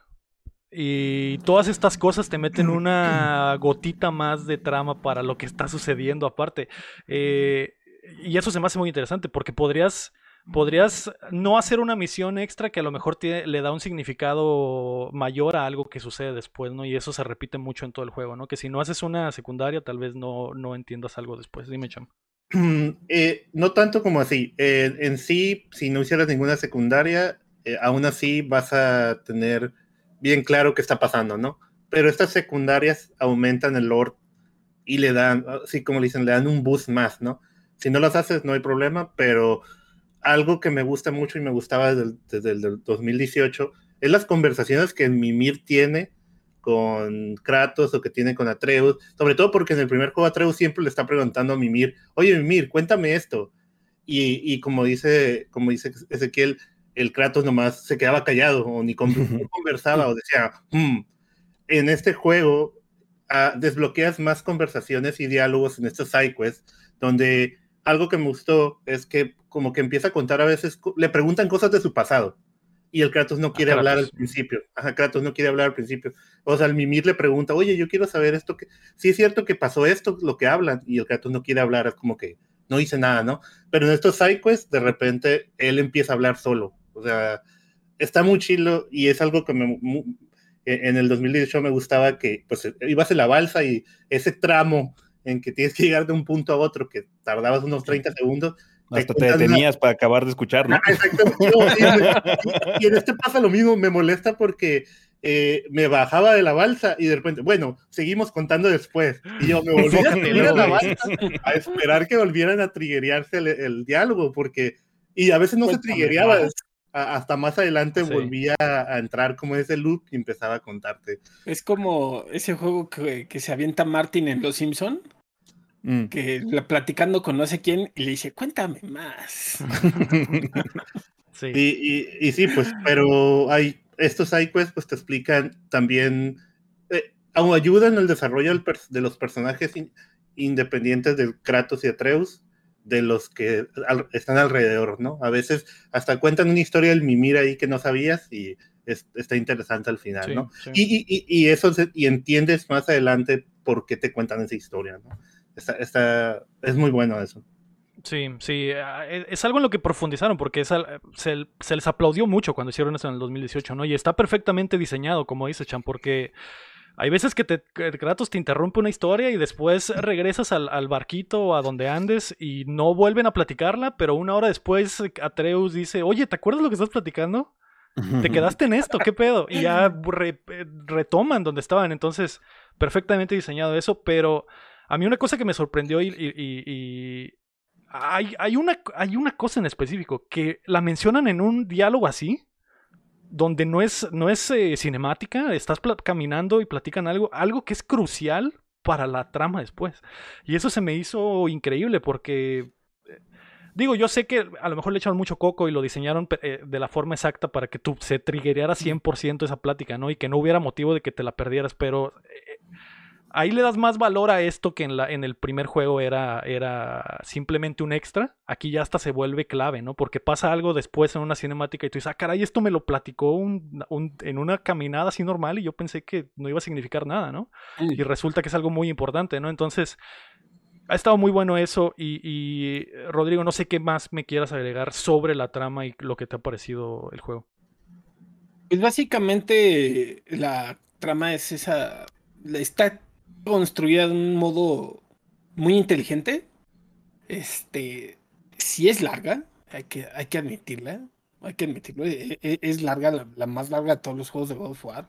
y todas estas cosas te meten una gotita más de trama para lo que está sucediendo aparte. Eh, y eso se me hace muy interesante porque podrías, podrías no hacer una misión extra que a lo mejor le da un significado mayor a algo que sucede después, ¿no? Y eso se repite mucho en todo el juego, ¿no? Que si no haces una secundaria tal vez no, no entiendas algo después. Dime, Cham. Eh, no tanto como así. Eh, en sí, si no hicieras ninguna secundaria, aún así vas a tener bien claro qué está pasando, ¿no? Pero estas secundarias aumentan el lore y le dan, así como le dicen, le dan un boost más, ¿no? Si no las haces no hay problema, pero algo que me gusta mucho y me gustaba desde, el 2018 es las conversaciones que Mimir tiene con Kratos o que tiene con Atreus, sobre todo porque en el primer juego Atreus siempre le está preguntando a Mimir, oye Mimir, cuéntame esto. Y, y como dice, como dice Ezequiel, el Kratos nomás se quedaba callado o ni conversaba o decía, hmm". en este juego ah, desbloqueas más conversaciones y diálogos en estos sidequests, donde algo que me gustó es que como que empieza a contar a veces, le preguntan cosas de su pasado y el Kratos no quiere hablar al principio. Ajá, Kratos no quiere hablar al principio. O sea, el Mimir le pregunta, oye, yo quiero saber esto, que sí es cierto que pasó esto, lo que hablan, y el Kratos no quiere hablar, es como que no dice nada, ¿no? Pero en estos sidequests, de repente, él empieza a hablar solo o sea, está muy chilo y es algo que me, e, en el 2018 me gustaba que pues ibas en la balsa y ese tramo en que tienes que llegar de un punto a otro que tardabas unos 30 segundos. Hasta te detenías para acabar de escuchar, ¿no? Ah, y, en este pasa lo mismo, me molesta porque eh, me bajaba de la balsa y de repente, bueno, seguimos contando después. Y yo me volví a subir a la balsa a esperar que volvieran a triggerearse el, diálogo, porque, y a veces no se triggereaba, hasta más adelante volvía a, entrar como ese loop y empezaba a contarte. Es como ese juego que, se avienta Martin en Los Simpson. Mm. Que platicando con no sé quién y le dice, cuéntame más. sí. Y, sí, pues, pero hay estos sidequests pues te explican también, eh, ayudan el desarrollo de los personajes independientes del Kratos y Atreus de los que están alrededor, ¿no? A veces hasta cuentan una historia del Mimir ahí que no sabías y está interesante al final, ¿no? Y, eso y entiendes más adelante por qué te cuentan esa historia, ¿no? Está, es muy bueno eso. Sí, sí, ah, e, es algo en lo que profundizaron porque se, se, les aplaudió mucho cuando hicieron eso en el 2018, ¿no? Y está perfectamente diseñado, como dice Chan, porque hay veces que, te, Kratos te interrumpe una historia y después regresas al, barquito o a donde andes y no vuelven a platicarla, pero una hora después Atreus dice, oye, ¿te acuerdas lo que estás platicando? Te quedaste en esto, ¿qué pedo? Y ya retoman donde estaban. Entonces, perfectamente diseñado eso, pero a mí una cosa que me sorprendió y, hay, hay, una, hay una cosa en específico que la mencionan en un diálogo así donde no es, no es eh, cinemática, estás caminando y platican algo, algo que es crucial para la trama después. Y eso se me hizo increíble porque, eh, digo, yo sé que a lo mejor le echaron mucho coco y lo diseñaron eh, de la forma exacta para que tú se triggereara 100% esa plática, ¿no? Y que no hubiera motivo de que te la perdieras, pero ahí le das más valor a esto que en, la, en el primer juego era, era simplemente un extra. Aquí ya hasta se vuelve clave, ¿no? Porque pasa algo después en una cinemática y tú dices, ah, caray, esto me lo platicó en una caminada así normal y yo pensé que no iba a significar nada, ¿no? Y resulta que es algo muy importante, ¿no? Entonces, ha estado muy bueno eso y, Rodrigo, no sé qué más me quieras agregar sobre la trama y lo que te ha parecido el juego. Pues básicamente la trama es esa, está construida de un modo muy inteligente. Este, sí es larga, hay que, hay que admitirla, hay que admitirlo, e, e, es, larga, la, más larga de todos los juegos de God of War.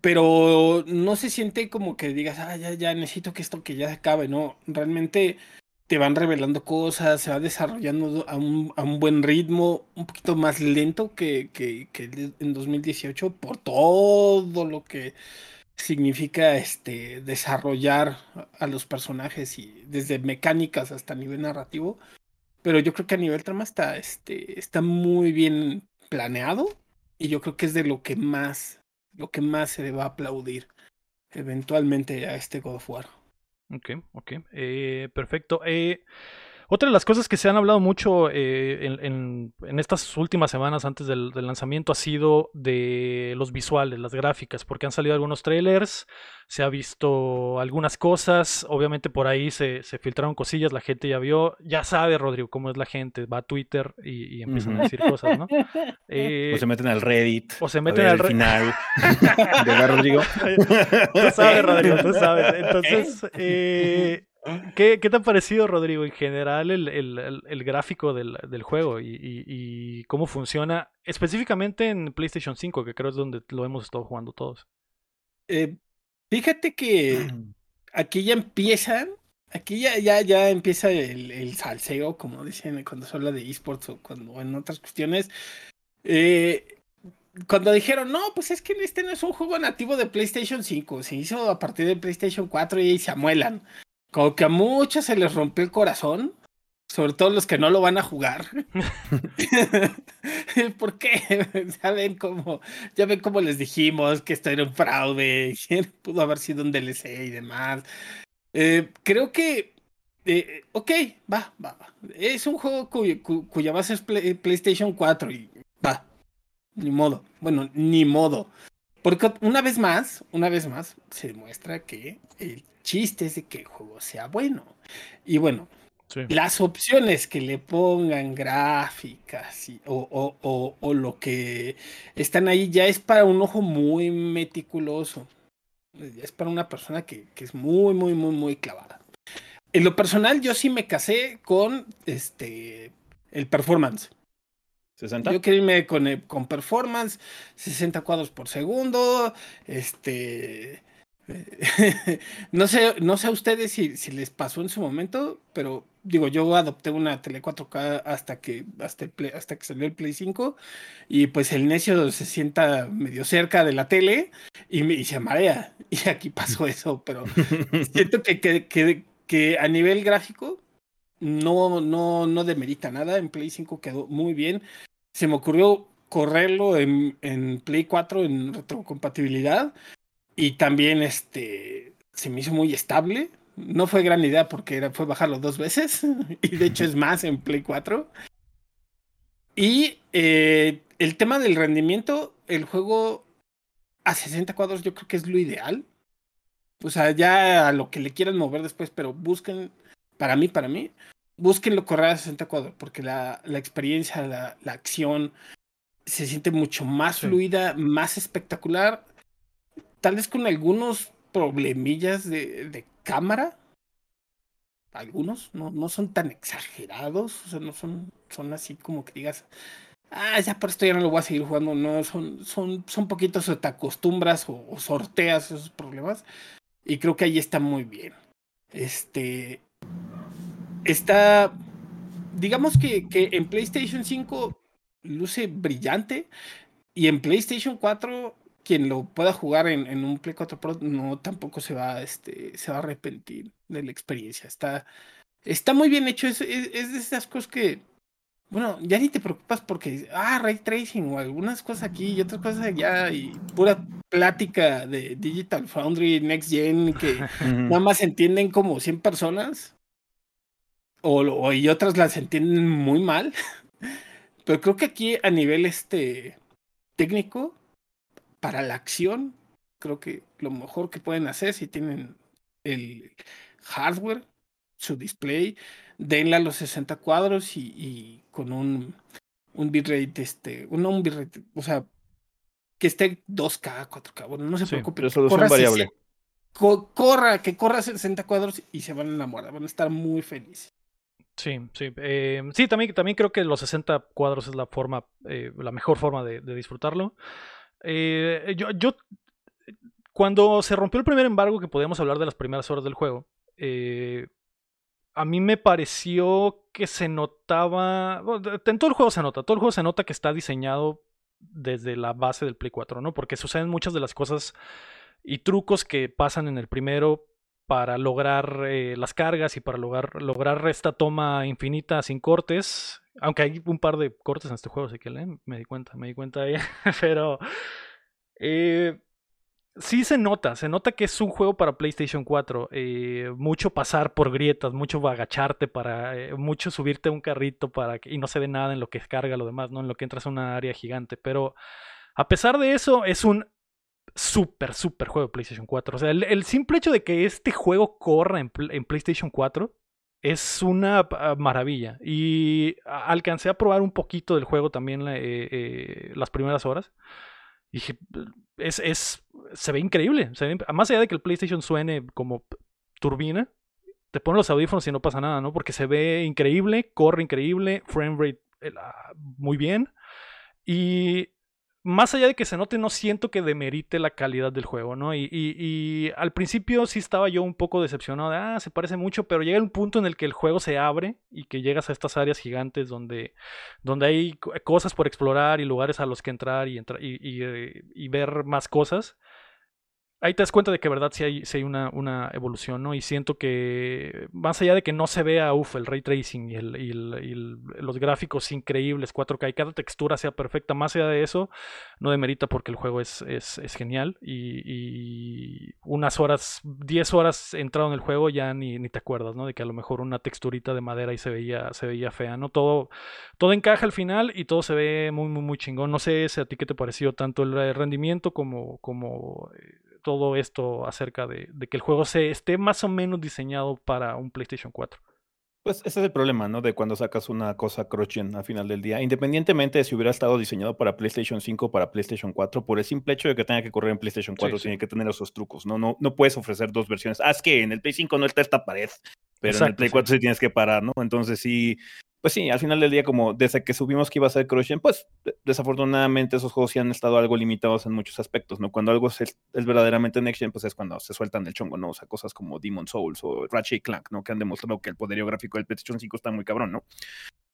Pero no se siente como que digas, ah, ya, ya necesito que esto que ya se acabe, no, realmente te van revelando cosas, se va desarrollando a un, a un buen ritmo, un poquito más lento que, que, que en 2018 por todo lo que significa este, desarrollar a los personajes y desde mecánicas hasta nivel narrativo. Pero yo creo que a nivel trama está, este, está muy bien planeado y yo creo que es de lo que más, lo que más se le va a aplaudir eventualmente a este God of War. Ok, ok. Eh, perfecto. Eh, otra de las cosas que se han hablado mucho eh, en, estas últimas semanas antes del, lanzamiento ha sido de los visuales, las gráficas, porque han salido algunos trailers, se ha visto algunas cosas, obviamente por ahí se, filtraron cosillas, la gente ya vio, ya sabe Rodrigo cómo es la gente, va a Twitter y, empiezan a decir cosas, ¿no? Eh, o se meten al Reddit. O se meten al final. de Rodrigo. tú sabes, Rodrigo, tú sabes. Entonces, eh, ¿Qué, te ha parecido, Rodrigo, en general el, gráfico del, juego y, cómo funciona específicamente en PlayStation 5, que creo es donde lo hemos estado jugando todos? Eh, fíjate que aquí ya empiezan, aquí ya, ya, ya empieza el, salseo, como dicen cuando se habla de esports o cuando en otras cuestiones. Eh, cuando dijeron, no, pues es que este no es un juego nativo de PlayStation 5, se hizo a partir de PlayStation 4 y se amuelan. Como que a muchos se les rompió el corazón, sobre todo los que no lo van a jugar. ¿Por qué? Ya ven cómo, ya ven cómo les dijimos que esto era un fraude, pudo haber sido un DLC y demás. Eh, creo que, eh, ok, va, va, va. Es un juego cuya base es PlayStation 4 y va, ni modo. Bueno, ni modo. Porque una vez más, una vez más, se demuestra que el chiste es de que el juego sea bueno. Y bueno, las opciones que le pongan gráficas o, lo que están ahí ya es para un ojo muy meticuloso. Ya es para una persona que, es muy, muy, muy, muy clavada. En lo personal, yo sí me casé con este el performance. ¿60? Yo quería irme con, con performance, 60 cuadros por segundo, este no sé, no sé a ustedes si, si, les pasó en su momento, pero digo, yo adopté una tele 4K hasta que, hasta, hasta que salió el Play 5 y pues el necio se sienta medio cerca de la tele y, me, y se marea. Y aquí pasó eso, pero siento que, que, que, a nivel gráfico no, no, no demerita nada. En Play 5 quedó muy bien. Se me ocurrió correrlo en, en Play 4 en retrocompatibilidad y también este se me hizo muy estable. No fue gran idea porque era, fue bajarlo dos veces. y de hecho es más en Play 4. Y eh, el tema del rendimiento, el juego a 60 cuadros yo creo que es lo ideal. O sea, ya a lo que le quieran mover después, pero busquen, para mí, para mí, búsquenlo correr a 60 cuadros, porque la, la experiencia, la, la, acción se siente mucho más fluida, más espectacular tal vez con algunos problemillas de, cámara. Algunos, no, no son tan exagerados, o sea, no son, son así como que digas, ah, ya por esto ya no lo voy a seguir jugando, no, son, son, son poquitos o te acostumbras o, sorteas esos problemas. Y creo que ahí está muy bien. Este. Está. Digamos que, que en PlayStation 5 luce brillante. Y en PlayStation 4 quien lo pueda jugar en, un Play 4 Pro no tampoco se va, este, se va a arrepentir de la experiencia. Está, está muy bien hecho. Es, es, de esas cosas que, bueno, ya ni te preocupas porque, ah, ray tracing o algunas cosas aquí y otras cosas allá y pura, plática de Digital Foundry Next Gen que nada más entienden como 100 personas. O, y otras las entienden muy mal. Pero creo que aquí a nivel este técnico, para la acción, creo que lo mejor que pueden hacer si tienen el hardware, su display, denle a los 60 cuadros y, con un, un bitrate, este, un, un bitrate, o sea, que esté 2K, 4K, bueno, no se preocupe. Resolución variable. corra, que corra 60 cuadros y se van a enamorar, van a estar muy felices. Sí, sí. Eh, sí, también, también creo que los 60 cuadros es la forma, eh, la mejor forma de, disfrutarlo. Eh, yo, yo, cuando se rompió el primer embargo, que podíamos hablar de las primeras horas del juego, a mí me pareció que se notaba. En todo el juego se nota. Todo el juego se nota que está diseñado desde la base del Play 4, ¿no? Porque suceden muchas de las cosas y trucos que pasan en el primero para lograr eh, las cargas y para lograr, lograr esta toma infinita sin cortes. Aunque hay un par de cortes en este juego, así que me di cuenta, me di cuenta ahí. Pero eh, sí se nota, se nota que es un juego para PlayStation 4. Eh, mucho pasar por grietas, mucho agacharte para, mucho subirte a un carrito para que, y no se ve nada en lo que carga lo demás, ¿no? En lo que entras a una área gigante. Pero a pesar de eso, es un súper, súper juego de PlayStation 4. O sea, el, simple hecho de que este juego corra en, PlayStation 4 es una ah, maravilla. Y alcancé a probar un poquito del juego también eh, eh, las primeras horas. Y dije, es, es, se ve increíble. más allá de que el PlayStation suene como turbina, te pones los audífonos y no pasa nada, ¿no? Porque se ve increíble, corre increíble, frame rate eh, muy bien. Y más allá de que se note, no siento que demerite la calidad del juego, ¿no? Y, al principio sí estaba yo un poco decepcionado de, ah, se parece mucho, pero llega un punto en el que el juego se abre y que llegas a estas áreas gigantes donde, donde hay cosas por explorar y lugares a los que entrar y, entrar y, eh, y ver más cosas ahí te das cuenta de que verdad sí hay, hay una, una, evolución, ¿no? Y siento que más allá de que no se vea, uff, el ray tracing y, y, los gráficos increíbles, 4K y cada textura sea perfecta, más allá de eso, no demerita porque el juego es, es, es genial y, unas horas, 10 horas entrado en el juego ya ni, ni, te acuerdas, ¿no? De que a lo mejor una texturita de madera y se veía, se veía fea, ¿no? Todo, todo encaja al final y todo se ve muy, muy, muy chingón. No sé si a ti qué te pareció tanto el rendimiento como... como eh, todo esto acerca de, que el juego se esté más o menos diseñado para un PlayStation 4. Pues ese es el problema, ¿no? De cuando sacas una cosa cross-gen al final del día. Independientemente de si hubiera estado diseñado para PlayStation 5 o para PlayStation 4, por el simple hecho de que tenga que correr en PlayStation 4, tiene que tener esos trucos, ¿no? ¿no? No puedes ofrecer dos versiones. Ah, es que en el Play 5 no está esta pared, pero en el Play 4 sí. sí tienes que parar, ¿no? Entonces sí, pues sí, al final del día, como desde que subimos que iba a ser cross pues desafortunadamente esos juegos sí han estado algo limitados en muchos aspectos, ¿no? Cuando algo es, verdaderamente next gen, pues es cuando se sueltan el chongo, ¿no? O sea, cosas como Demon Souls o Ratchet Clank, ¿no? Que han demostrado que el poderío gráfico del PlayStation 5 está muy cabrón, ¿no?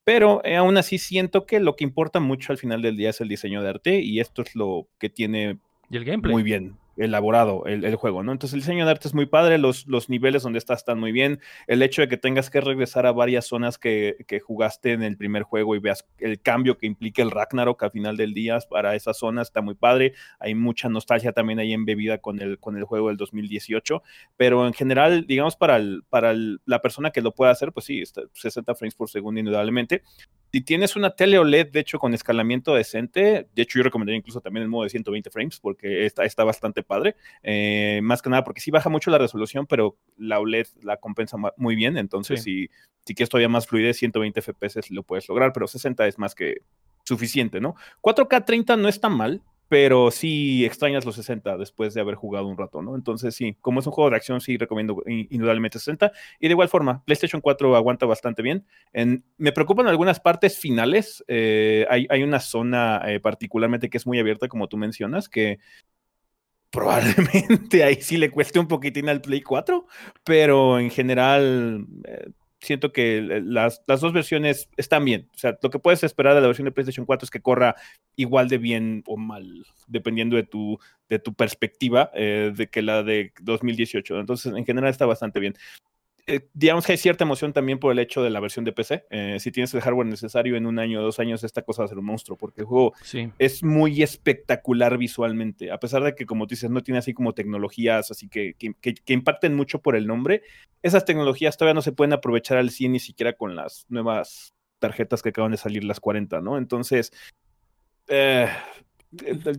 Pero eh, aún así siento que lo que importa mucho al final del día es el diseño de arte y esto es lo que tiene ¿Y el gameplay? muy bien elaborado el, juego, ¿no? Entonces el diseño de arte es muy padre, los, los niveles donde estás están muy bien, el hecho de que tengas que regresar a varias zonas que, que, jugaste en el primer juego y veas el cambio que implica el Ragnarok al final del día para esa zona está muy padre, hay mucha nostalgia también ahí embebida con el, con el juego del 2018, pero en general, digamos, para, para la persona que lo pueda hacer, pues sí, 60 frames por segundo indudablemente, si tienes una tele OLED, de hecho, con escalamiento decente, de hecho yo recomendaría incluso también el modo de 120 frames porque está, está bastante padre. Eh, más que nada porque sí baja mucho la resolución, pero la OLED la compensa muy bien. Entonces, si, si quieres todavía más fluidez, 120 FPS lo puedes lograr, pero 60 es más que suficiente, ¿no? 4K 30 no está mal, pero sí extrañas los 60 después de haber jugado un rato, ¿no? Entonces sí, como es un juego de acción, sí recomiendo indudablemente 60. Y de igual forma, PlayStation 4 aguanta bastante bien. En, me preocupan algunas partes finales. Eh, hay, hay, una zona eh, particularmente que es muy abierta, como tú mencionas, que probablemente ahí sí le cueste un poquitín al Play 4, pero en general eh, siento que las, las, dos versiones están bien. O sea, lo que puedes esperar de la versión de PlayStation 4 es que corra igual de bien o mal, dependiendo de tu, de tu perspectiva, eh, de que la de 2018. Entonces, en general está bastante bien. Eh, digamos que hay cierta emoción también por el hecho de la versión de PC. Eh, si tienes el hardware necesario en un año o dos años, esta cosa va a ser un monstruo, porque el juego es muy espectacular visualmente. A pesar de que, como tú dices, no tiene así como tecnologías así que, que, impacten mucho por el nombre, esas tecnologías todavía no se pueden aprovechar al 100 ni siquiera con las nuevas tarjetas que acaban de salir, las 40, ¿no? Entonces, eh,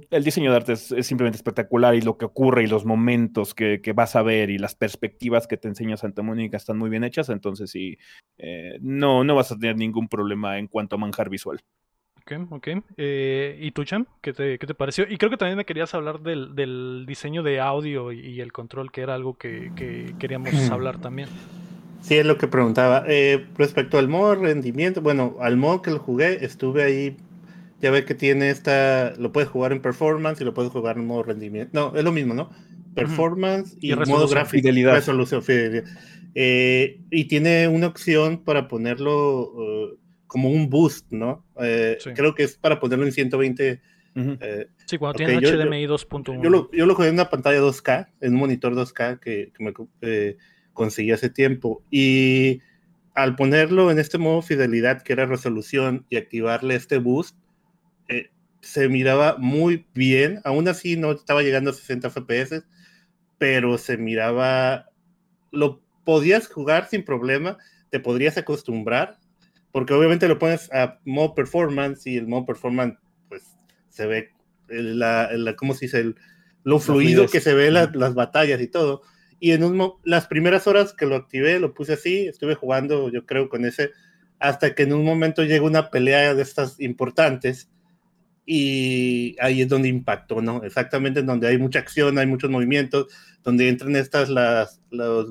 el, diseño de arte es, simplemente espectacular y lo que ocurre y los momentos que, vas a ver y las perspectivas que te enseña Santa Mónica están muy bien hechas, entonces sí, eh, no, no vas a tener ningún problema en cuanto a manjar visual. Ok, ok. Eh, ¿Y tú, Cham? ¿Qué te, ¿Qué te, pareció? Y creo que también me querías hablar del, del diseño de audio y, el control, que era algo que, que queríamos hablar también. Sí, es lo que preguntaba. Eh, respecto al modo rendimiento, bueno, al modo que lo jugué, estuve ahí ya ve que tiene esta, lo puedes jugar en performance y lo puedes jugar en modo rendimiento. No, es lo mismo, ¿no? Performance y, modo gráfico. Fidelidad. Resolución, fidelidad. Eh, y tiene una opción para ponerlo uh, como un boost, ¿no? Eh, creo que es para ponerlo en 120. Eh, sí, cuando tiene HDMI 2.1. Yo lo, yo lo jugué en una pantalla 2K, en un monitor 2K que, que me conseguí hace tiempo. Y al ponerlo en este modo fidelidad, que era resolución, y activarle este boost, eh, se miraba muy bien. Aún así no estaba llegando a 60 FPS, pero se miraba, lo podías jugar sin problema, te podrías acostumbrar, porque obviamente lo pones a modo performance y el modo performance, pues se ve la, la ¿cómo se dice? lo fluido que se ve las batallas y todo. Y en un, las primeras horas que lo activé, lo puse así, estuve jugando, yo creo, con ese, hasta que en un momento llega una pelea de estas importantes y ahí es donde impactó, ¿no? Exactamente en donde hay mucha acción, hay muchos movimientos, donde entran estas, las, los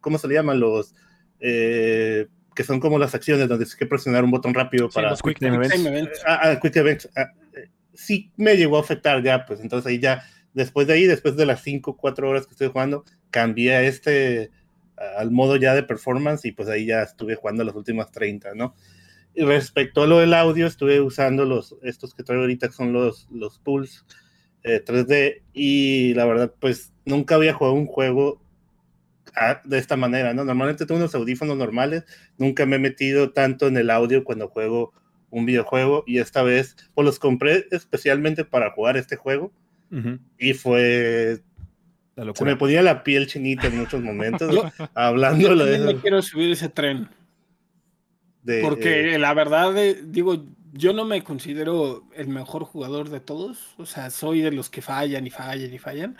¿cómo se le llaman? Los, eh, que son como las acciones donde hay que presionar un botón rápido para... Los quick events. Ah, ah, quick events. Ah, eh, sí me llegó a afectar ya, pues entonces ahí ya, después de ahí, después de las 5, 4 horas que estoy jugando, cambié a este, al modo ya de performance y pues ahí ya estuve jugando las últimas 30, ¿no? Y respecto a lo del audio, estuve usando los, estos que traigo ahorita, que son los, los Pulse 3D, eh, y la verdad, pues nunca había jugado un juego de esta manera, ¿no? Normalmente tengo unos audífonos normales, nunca me he metido tanto en el audio cuando juego un videojuego, y esta vez, pues los compré especialmente para jugar este juego, y fue se me ponía la piel chinita en muchos momentos, hablando de... quiero subir ese tren. Porque eh, la verdad, eh, digo, yo no me considero el mejor jugador de todos. O sea, soy de los que fallan y fallan y fallan.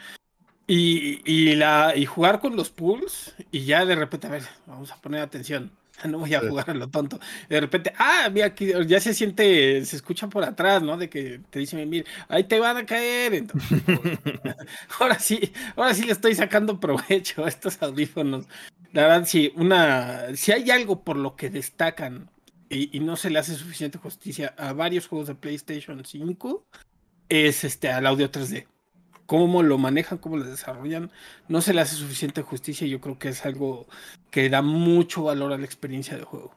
Y, y, la, y jugar con los pools y ya de repente, a ver, vamos a poner atención. No voy a jugar a lo tonto. De repente, ah, mira, aquí ya se siente, se escucha por atrás, ¿no? De que te dicen, mira, ahí te van a caer. Entonces, ahora sí, ahora sí le estoy sacando provecho a estos audífonos. La verdad, si una, si hay algo por lo que destacan y, no se le hace suficiente justicia a varios juegos de PlayStation 5, es este al audio 3D. Cómo lo manejan, cómo lo desarrollan, no se le hace suficiente justicia y yo creo que es algo que da mucho valor a la experiencia de juego.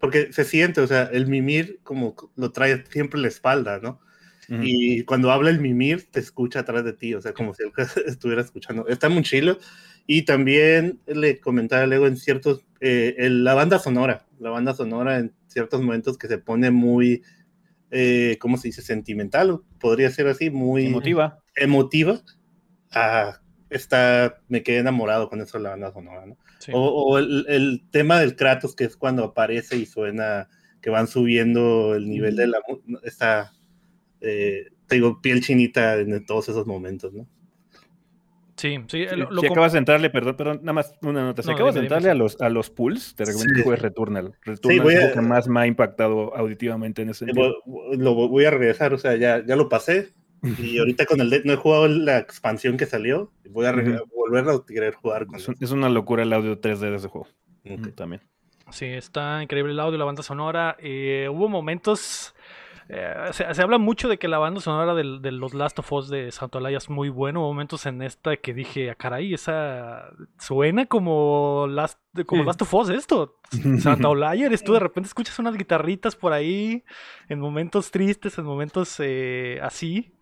Porque se siente, o sea, el mimir como lo trae siempre en la espalda, ¿no? Y cuando habla el mimir, te escucha atrás de ti, o sea, como si él estuviera escuchando. Está muy chilo. Y también le comentaba luego en ciertos, eh, la banda sonora, la banda sonora en ciertos momentos que se pone muy, eh, ¿cómo se dice? Sentimental, podría ser así, muy... Emotiva. Emotiva. Ah, está, me quedé enamorado con eso la banda sonora, ¿no? O, el, tema del Kratos, que es cuando aparece y suena, que van subiendo el nivel de la... Está, eh, tengo piel chinita en todos esos momentos, ¿no? Sí, sí. Lo, si acabas de entrarle, perdón, perdón, nada más una nota. Si acabas de entrarle a los, a los pools, te recomiendo que juegues Returnal. Returnal es lo que más me ha impactado auditivamente en ese sentido. Lo voy a regresar, o sea, ya, ya lo pasé. Y ahorita con el no he jugado la expansión que salió. Voy a volver a querer jugar con es, es, una locura el audio 3D de ese juego. También. Sí, está increíble el audio, la banda sonora. Eh, hubo momentos eh, se, habla mucho de que la banda sonora de los Last of Us de Santolaya es muy bueno. Momentos en esta que dije, ah, caray, esa suena como Last, como Last of Us esto. Olaya eres tú, de repente escuchas unas guitarritas por ahí, en momentos tristes, en momentos eh, así.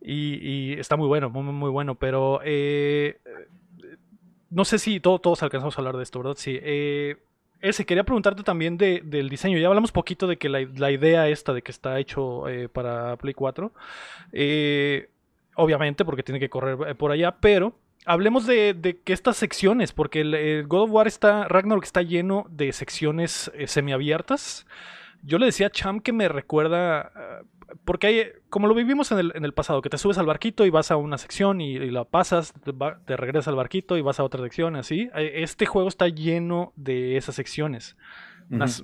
Y, está muy bueno, muy, muy bueno. Pero eh, no sé si todos alcanzamos a hablar de esto, ¿verdad? Sí. Eh, ese, quería preguntarte también del diseño. Ya hablamos poquito de que la, idea esta de que está hecho eh, para Play 4. Eh, obviamente, porque tiene que correr eh, por allá, pero hablemos de, que estas secciones, porque el, God of War está, Ragnarok está lleno de secciones semiabiertas. Yo le decía a Cham que me recuerda porque hay, como lo vivimos en el, en el, pasado, que te subes al barquito y vas a una sección y, la pasas, te, regresas al barquito y vas a otra sección, así. Eh, este juego está lleno de esas secciones.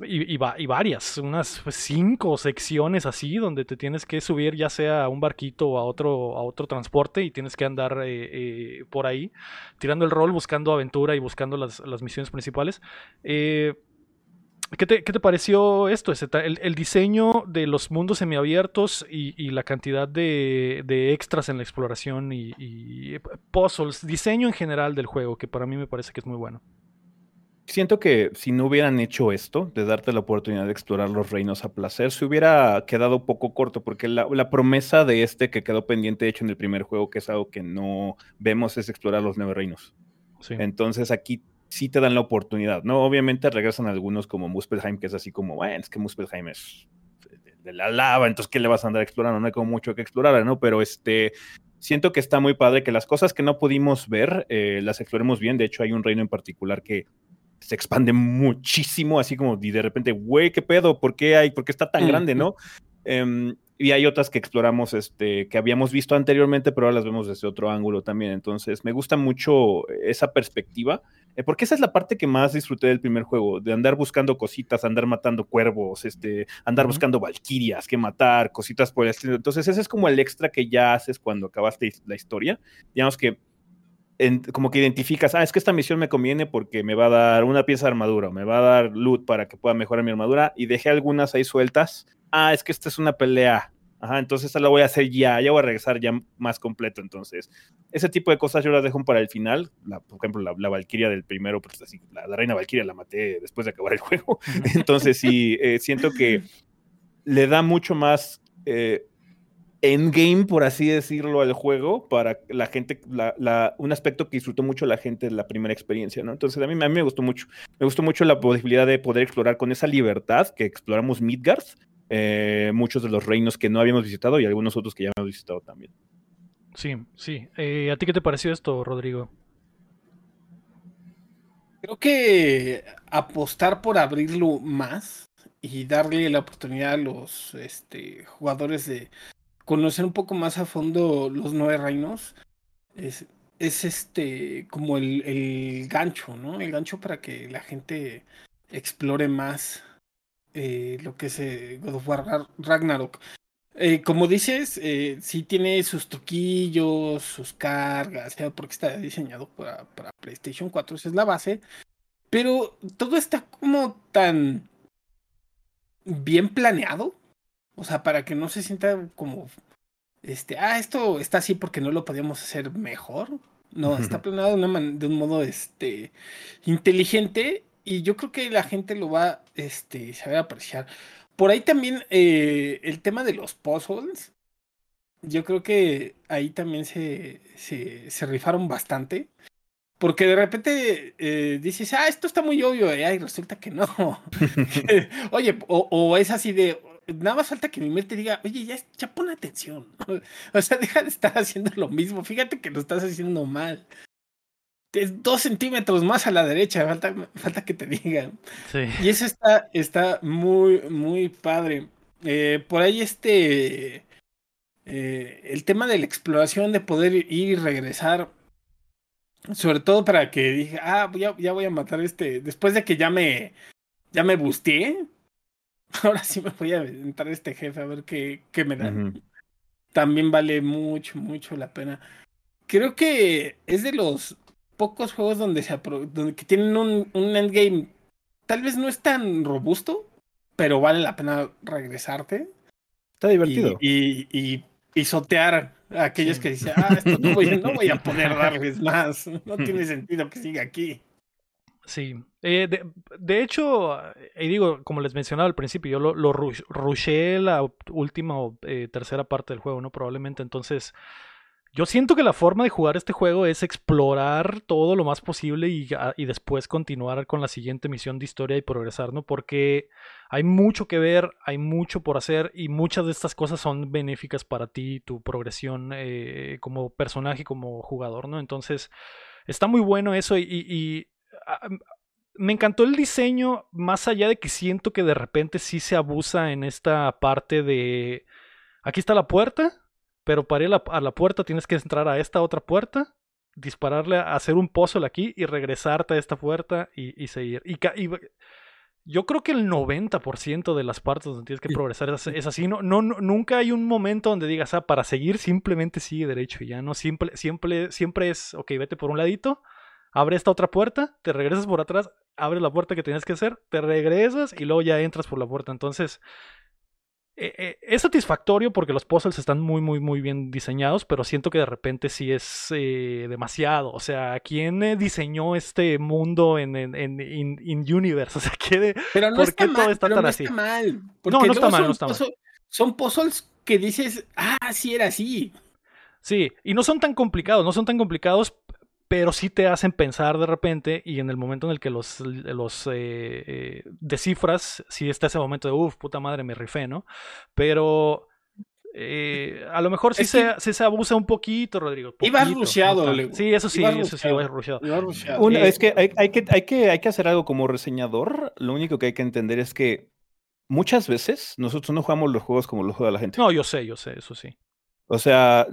y, y, varias, unas cinco secciones así, donde te tienes que subir ya sea a un barquito o a otro, a otro transporte y tienes que andar eh, eh, por ahí, tirando el rol, buscando aventura y buscando las, las misiones principales. Eh, ¿Qué te, pareció esto? El, diseño de los mundos semiabiertos y, y la cantidad de, extras en la exploración y, y, puzzles, diseño en general del juego, que para mí me parece que es muy bueno. Siento que si no hubieran hecho esto, de darte la oportunidad de explorar los reinos a placer, se hubiera quedado un poco corto, porque la, la promesa de este que quedó pendiente hecho en el primer juego, que es algo que no vemos, es explorar los nueve reinos. Entonces aquí sí te dan la oportunidad, ¿no? Obviamente regresan algunos como Muspelheim, que es así como, bueno, es que Muspelheim es de, la lava, entonces ¿qué le vas a andar explorando? No hay como mucho que explorar, ¿no? Pero este, siento que está muy padre que las cosas que no pudimos ver, eh, las exploremos bien. De hecho, hay un reino en particular que se expande muchísimo, así como y de repente, güey, ¿qué pedo? ¿Por qué hay? ¿Por qué está tan grande, no? Em, y hay otras que exploramos, este, que habíamos visto anteriormente, pero ahora las vemos desde otro ángulo también. Entonces, me gusta mucho esa perspectiva, eh, porque esa es la parte que más disfruté del primer juego, de andar buscando cositas, andar matando cuervos, este, andar buscando valquirias que matar, cositas por el estilo. Entonces, ese es como el extra que ya haces cuando acabaste la historia. Digamos que como que identificas, ah, es que esta misión me conviene porque me va a dar una pieza de armadura, me va a dar loot para que pueda mejorar mi armadura y dejé algunas ahí sueltas ah, es que esta es una pelea. Ajá, entonces esta la voy a hacer ya, ya voy a regresar ya más completo. Entonces, ese tipo de cosas yo las dejo para el final. por ejemplo, la, la Valkyria del primero, pues así, la, reina Valkyria la maté después de acabar el juego. Entonces, sí, eh, siento que le da mucho más eh, endgame, por así decirlo, al juego para la gente, la, un aspecto que disfrutó mucho la gente de la primera experiencia, ¿no? Entonces, a mí, a mí me gustó mucho. Me gustó mucho la posibilidad de poder explorar con esa libertad que exploramos Midgard eh, muchos de los reinos que no habíamos visitado y algunos otros que ya hemos visitado también. Sí, sí. Eh, ¿A ti qué te pareció esto, Rodrigo? Creo que apostar por abrirlo más y darle la oportunidad a los este, jugadores de conocer un poco más a fondo los nueve reinos es, es este como el, el gancho, ¿no? El gancho para que la gente explore más eh, lo que es eh, God of War Ragnarok. Eh, como dices, sí tiene sus truquillos, sus cargas, porque está diseñado para, para, PlayStation 4, esa es la base. Pero todo está como tan bien planeado. O sea, para que no se sienta como, este, ah, esto está así porque no lo podíamos hacer mejor. No, está planeado de, una de un modo este, inteligente y yo creo que la gente lo va este, saber apreciar. Por ahí también eh, el tema de los puzzles. Yo creo que ahí también se, se, rifaron bastante. Porque de repente eh, dices, ah, esto está muy obvio, eh", y resulta que no. oye, o, es así de, nada más falta que mi mente diga, oye, ya, ya pon atención. o sea, deja de estar haciendo lo mismo, fíjate que lo estás haciendo mal es dos centímetros más a la derecha, falta, falta que te digan. Y eso está, está muy, muy padre. Eh, por ahí este, eh, el tema de la exploración, de poder ir y regresar, sobre todo para que dije, ah, ya, ya voy a matar este, después de que ya me, ya me busteé, ahora sí me voy a entrar este jefe a ver qué, qué me dan. También vale mucho, mucho la pena. Creo que es de los pocos juegos donde se donde que tienen un, un, endgame tal vez no es tan robusto, pero vale la pena regresarte. Está divertido. Y, y, pisotear a aquellos que dicen, ah, esto no voy, no voy, a poder darles más, no tiene sentido que siga aquí. Sí, eh, de, hecho, y digo, como les mencionaba al principio, yo lo, lo rushé la última o eh, tercera parte del juego, ¿no? Probablemente, entonces yo siento que la forma de jugar este juego es explorar todo lo más posible y, después continuar con la siguiente misión de historia y progresar, ¿no? Porque hay mucho que ver, hay mucho por hacer y muchas de estas cosas son benéficas para ti, tu progresión eh, como personaje, como jugador, ¿no? Entonces, está muy bueno eso y, me encantó el diseño, más allá de que siento que de repente sí se abusa en esta parte de... Aquí está la puerta, pero para ir a la puerta tienes que entrar a esta otra puerta, dispararle, hacer un puzzle aquí y regresarte a esta puerta y, seguir. Y, yo creo que el 90% de las partes donde tienes que progresar es, así. No, no, nunca hay un momento donde digas, ah, para seguir simplemente sigue derecho y ya no. Siempre, siempre, siempre es, ok, vete por un ladito, abre esta otra puerta, te regresas por atrás, abres la puerta que tienes que hacer, te regresas y luego ya entras por la puerta. Entonces, eh, eh, es satisfactorio porque los puzzles están muy, muy, muy bien diseñados, pero siento que de repente sí es eh, demasiado. O sea, ¿quién diseñó este mundo en, en, en, Universe? O sea, ¿qué pero no ¿por qué todo está tan así? mal. No, no está mal, no está mal. Son puzzles que dices, ah, sí era así. Sí, y no son tan complicados, no son tan complicados, pero sí te hacen pensar de repente y en el momento en el que los, los eh, eh, descifras, sí está ese momento de, uff, puta madre, me rifé, ¿no? Pero eh, a lo mejor sí se, se, abusa un poquito, Rodrigo. Iba rusheado. Sí, eso sí, eso sí, iba rusheado. es que hay, hay que hay, que hay que hacer algo como reseñador. Lo único que hay que entender es que muchas veces nosotros no jugamos los juegos como los juega la gente. No, yo sé, yo sé, eso sí. O sea,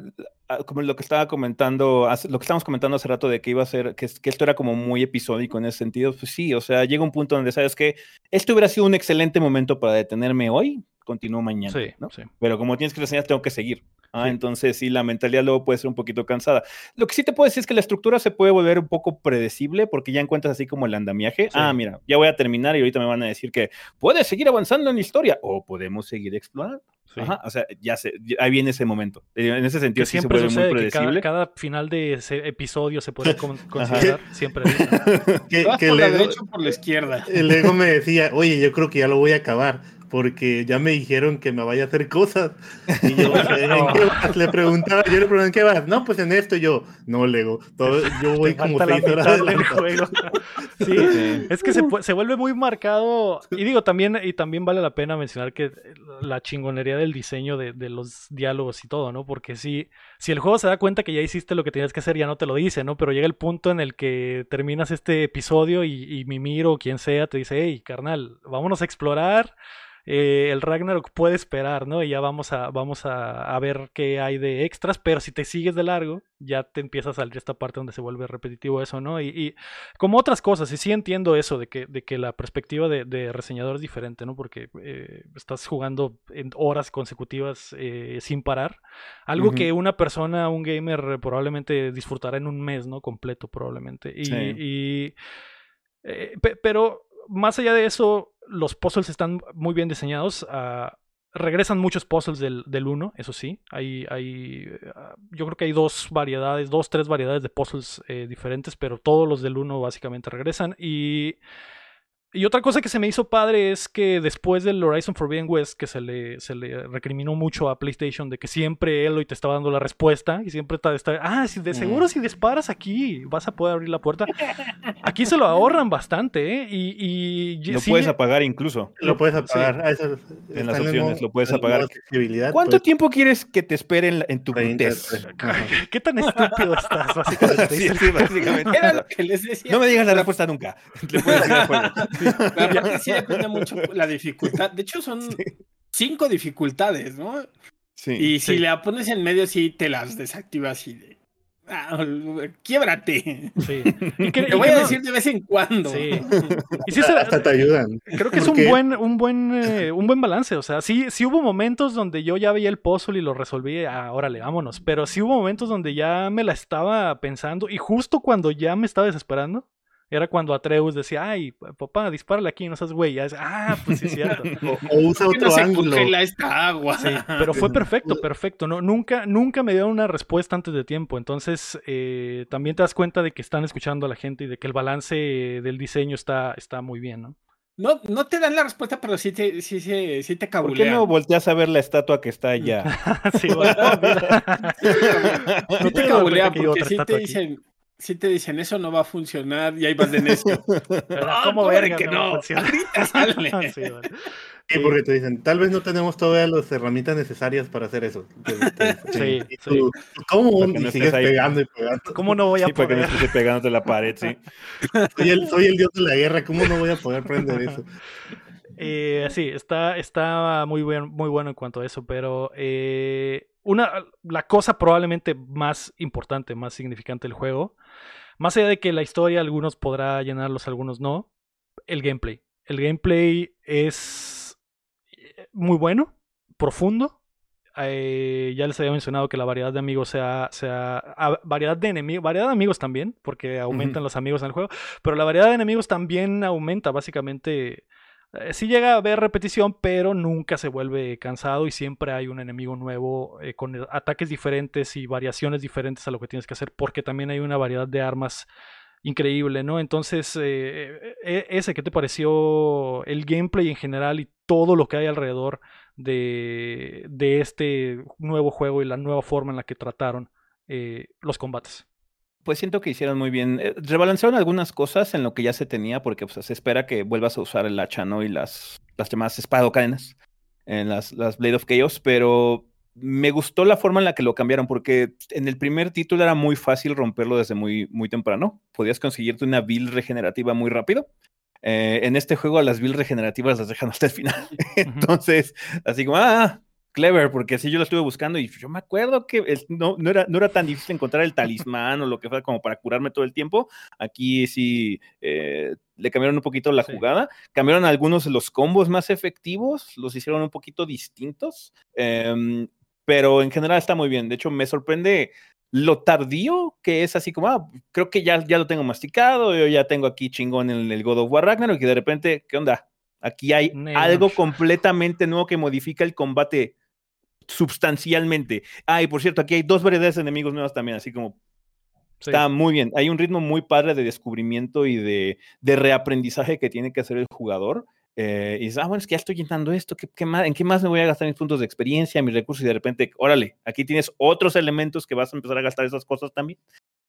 como lo que estaba comentando, lo que estábamos comentando hace rato de que iba a ser, que, esto era como muy episódico en ese sentido, pues sí, o sea, llega un punto donde sabes que esto hubiera sido un excelente momento para detenerme hoy, continúo mañana, sí, ¿no? sí. Pero como tienes que reseñar, tengo que seguir. Ah, entonces sí, la mentalidad luego puede ser un poquito cansada. Lo que sí te puedo decir es que la estructura se puede volver un poco predecible porque ya encuentras así como el andamiaje. Ah, mira, ya voy a terminar y ahorita me van a decir que puedes seguir avanzando en la historia o podemos seguir explorando. Ajá, o sea, ya sé, ahí viene ese momento. Eh, en ese sentido, siempre se muy predecible. cada, final de ese episodio se puede considerar siempre. que, que por la derecha o por la izquierda. El ego me decía, oye, yo creo que ya lo voy a acabar porque ya me dijeron que me vaya a hacer cosas. Y yo, ¿en qué vas? Le preguntaba, yo le pregunté, ¿en qué vas? No, pues en esto yo, no, Lego, todo, yo voy como seis horas del juego. Sí, es que se, se, vuelve muy marcado. Y digo, también, y también vale la pena mencionar que la chingonería del diseño de, de los diálogos y todo, ¿no? Porque si, si el juego se da cuenta que ya hiciste lo que tenías que hacer, ya no te lo dice, ¿no? Pero llega el punto en el que terminas este episodio y, y Mimiro o quien sea te dice, hey, carnal, vámonos a explorar eh, el Ragnarok puede esperar, ¿no? Y ya vamos a, vamos a, ver qué hay de extras, pero si te sigues de largo, ya te empieza a salir esta parte donde se vuelve repetitivo eso, ¿no? Y, como otras cosas, y sí entiendo eso de que, de que la perspectiva de, reseñador es diferente, ¿no? Porque eh, estás jugando en horas consecutivas eh, sin parar. Algo que una persona, un gamer, probablemente disfrutará en un mes, ¿no? Completo, probablemente. Y. pero más allá de eso, los puzzles están muy bien diseñados. Ah, regresan muchos puzzles del, del 1, eso sí. Hay, hay, yo creo que hay dos variedades, dos, tres variedades de puzzles eh, diferentes, pero todos los del 1 básicamente regresan. Y y otra cosa que se me hizo padre es que después del Horizon Forbidden West, que se le, se le recriminó mucho a PlayStation de que siempre Eloy te estaba dando la respuesta y siempre está, ah, si de seguro si disparas aquí vas a poder abrir la puerta. Aquí se lo ahorran bastante, ¿eh? Y, lo puedes apagar incluso. Lo puedes apagar. Ah, en las opciones lo puedes apagar. ¿Cuánto pues. tiempo quieres que te esperen en tu test? ¿Qué tan estúpido estás, básicamente? sí, básicamente. Era lo que les decía. No me digas la respuesta nunca. Le puedes decir sí depende mucho la dificultad. De hecho, son cinco dificultades, ¿no? Sí, y si la pones en medio, sí te las desactivas y de. Ah, quiébrate. Sí. te voy a decir de vez en cuando. Sí. Y sí Hasta te ayudan. Creo que es un buen, un buen, eh, un buen balance. O sea, sí, sí hubo momentos donde yo ya veía el puzzle y lo resolví. Ah, órale, vámonos. Pero sí hubo momentos donde ya me la estaba pensando. Y justo cuando ya me estaba desesperando, era cuando Atreus decía, ay, papá, dispárale aquí, no seas güey. ah, pues sí, es cierto. o, usa otro no ángulo. esta agua. Sí, pero fue perfecto, perfecto. No, nunca, nunca me dieron una respuesta antes de tiempo. Entonces, eh, también te das cuenta de que están escuchando a la gente y de que el balance del diseño está, está muy bien, ¿no? No, no te dan la respuesta, pero sí te, sí, sí, sí te ¿Por qué no volteas a ver la estatua que está allá? sí, bueno, sí te cabulean porque sí te dicen, sí te dicen, eso no va a funcionar y ahí vas de necio. ¿Cómo ver que no? Ahorita sale. sí, Sí, porque te dicen, tal vez no tenemos todas las herramientas necesarias para hacer eso. sí, sí. ¿Cómo? Y sigues pegando y pegando. ¿Cómo no voy a sí, poder? Porque no estés pegándote la pared, sí. soy, el, soy el dios de la guerra, ¿cómo no voy a poder prender eso? Eh, sí, está, está muy, buen, muy bueno en cuanto a eso, pero eh, una, la cosa probablemente más importante, más significante del juego, más allá de que la historia algunos podrá llenarlos, algunos no, el gameplay. El gameplay es muy bueno, profundo. Eh, ya les había mencionado que la variedad de amigos sea, sea variedad de enemigos, variedad de amigos también, porque aumentan los amigos en el juego, pero la variedad de enemigos también aumenta, básicamente. Eh, sí llega a haber repetición, pero nunca se vuelve cansado y siempre hay un enemigo nuevo eh, con ataques diferentes y variaciones diferentes a lo que tienes que hacer, porque también hay una variedad de armas increíble, ¿no? Entonces, eh, e, ese, ¿qué te pareció el gameplay en general y todo lo que hay alrededor de, de este nuevo juego y la nueva forma en la que trataron los combates? Pues siento que hicieron muy bien. Eh, rebalancearon algunas cosas en lo que ya se tenía, porque pues, se espera que vuelvas a usar el hacha, ¿no? Y las, las llamadas espada cadenas en las, las Blade of Chaos, pero me gustó la forma en la que lo cambiaron, porque en el primer título era muy fácil romperlo desde muy, muy temprano. Podías conseguirte una build regenerativa muy rápido. Eh, en este juego las builds regenerativas las dejan hasta el final. Entonces, así como, ah, clever, porque así yo lo estuve buscando y yo me acuerdo que no, no, era, no era tan difícil encontrar el talismán o lo que fuera como para curarme todo el tiempo. Aquí sí eh, le cambiaron un poquito la jugada, cambiaron algunos de los combos más efectivos, los hicieron un poquito distintos. Em, pero en general está muy bien. De hecho, me sorprende lo tardío que es así como, ah, creo que ya, ya lo tengo masticado, yo ya tengo aquí chingón en el God of War Ragnarok y de repente, ¿qué onda? Aquí hay algo completamente nuevo que modifica el combate sustancialmente. Ah, y por cierto, aquí hay dos variedades de enemigos nuevas también, así como Está muy bien. Hay un ritmo muy padre de descubrimiento y de, de, reaprendizaje que tiene que hacer el jugador. Eh, y dices, ah, bueno, es que ya estoy llenando esto, ¿qué, más, ¿en qué más me voy a gastar mis puntos de experiencia, mis recursos? Y de repente, órale, aquí tienes otros elementos que vas a empezar a gastar esas cosas también.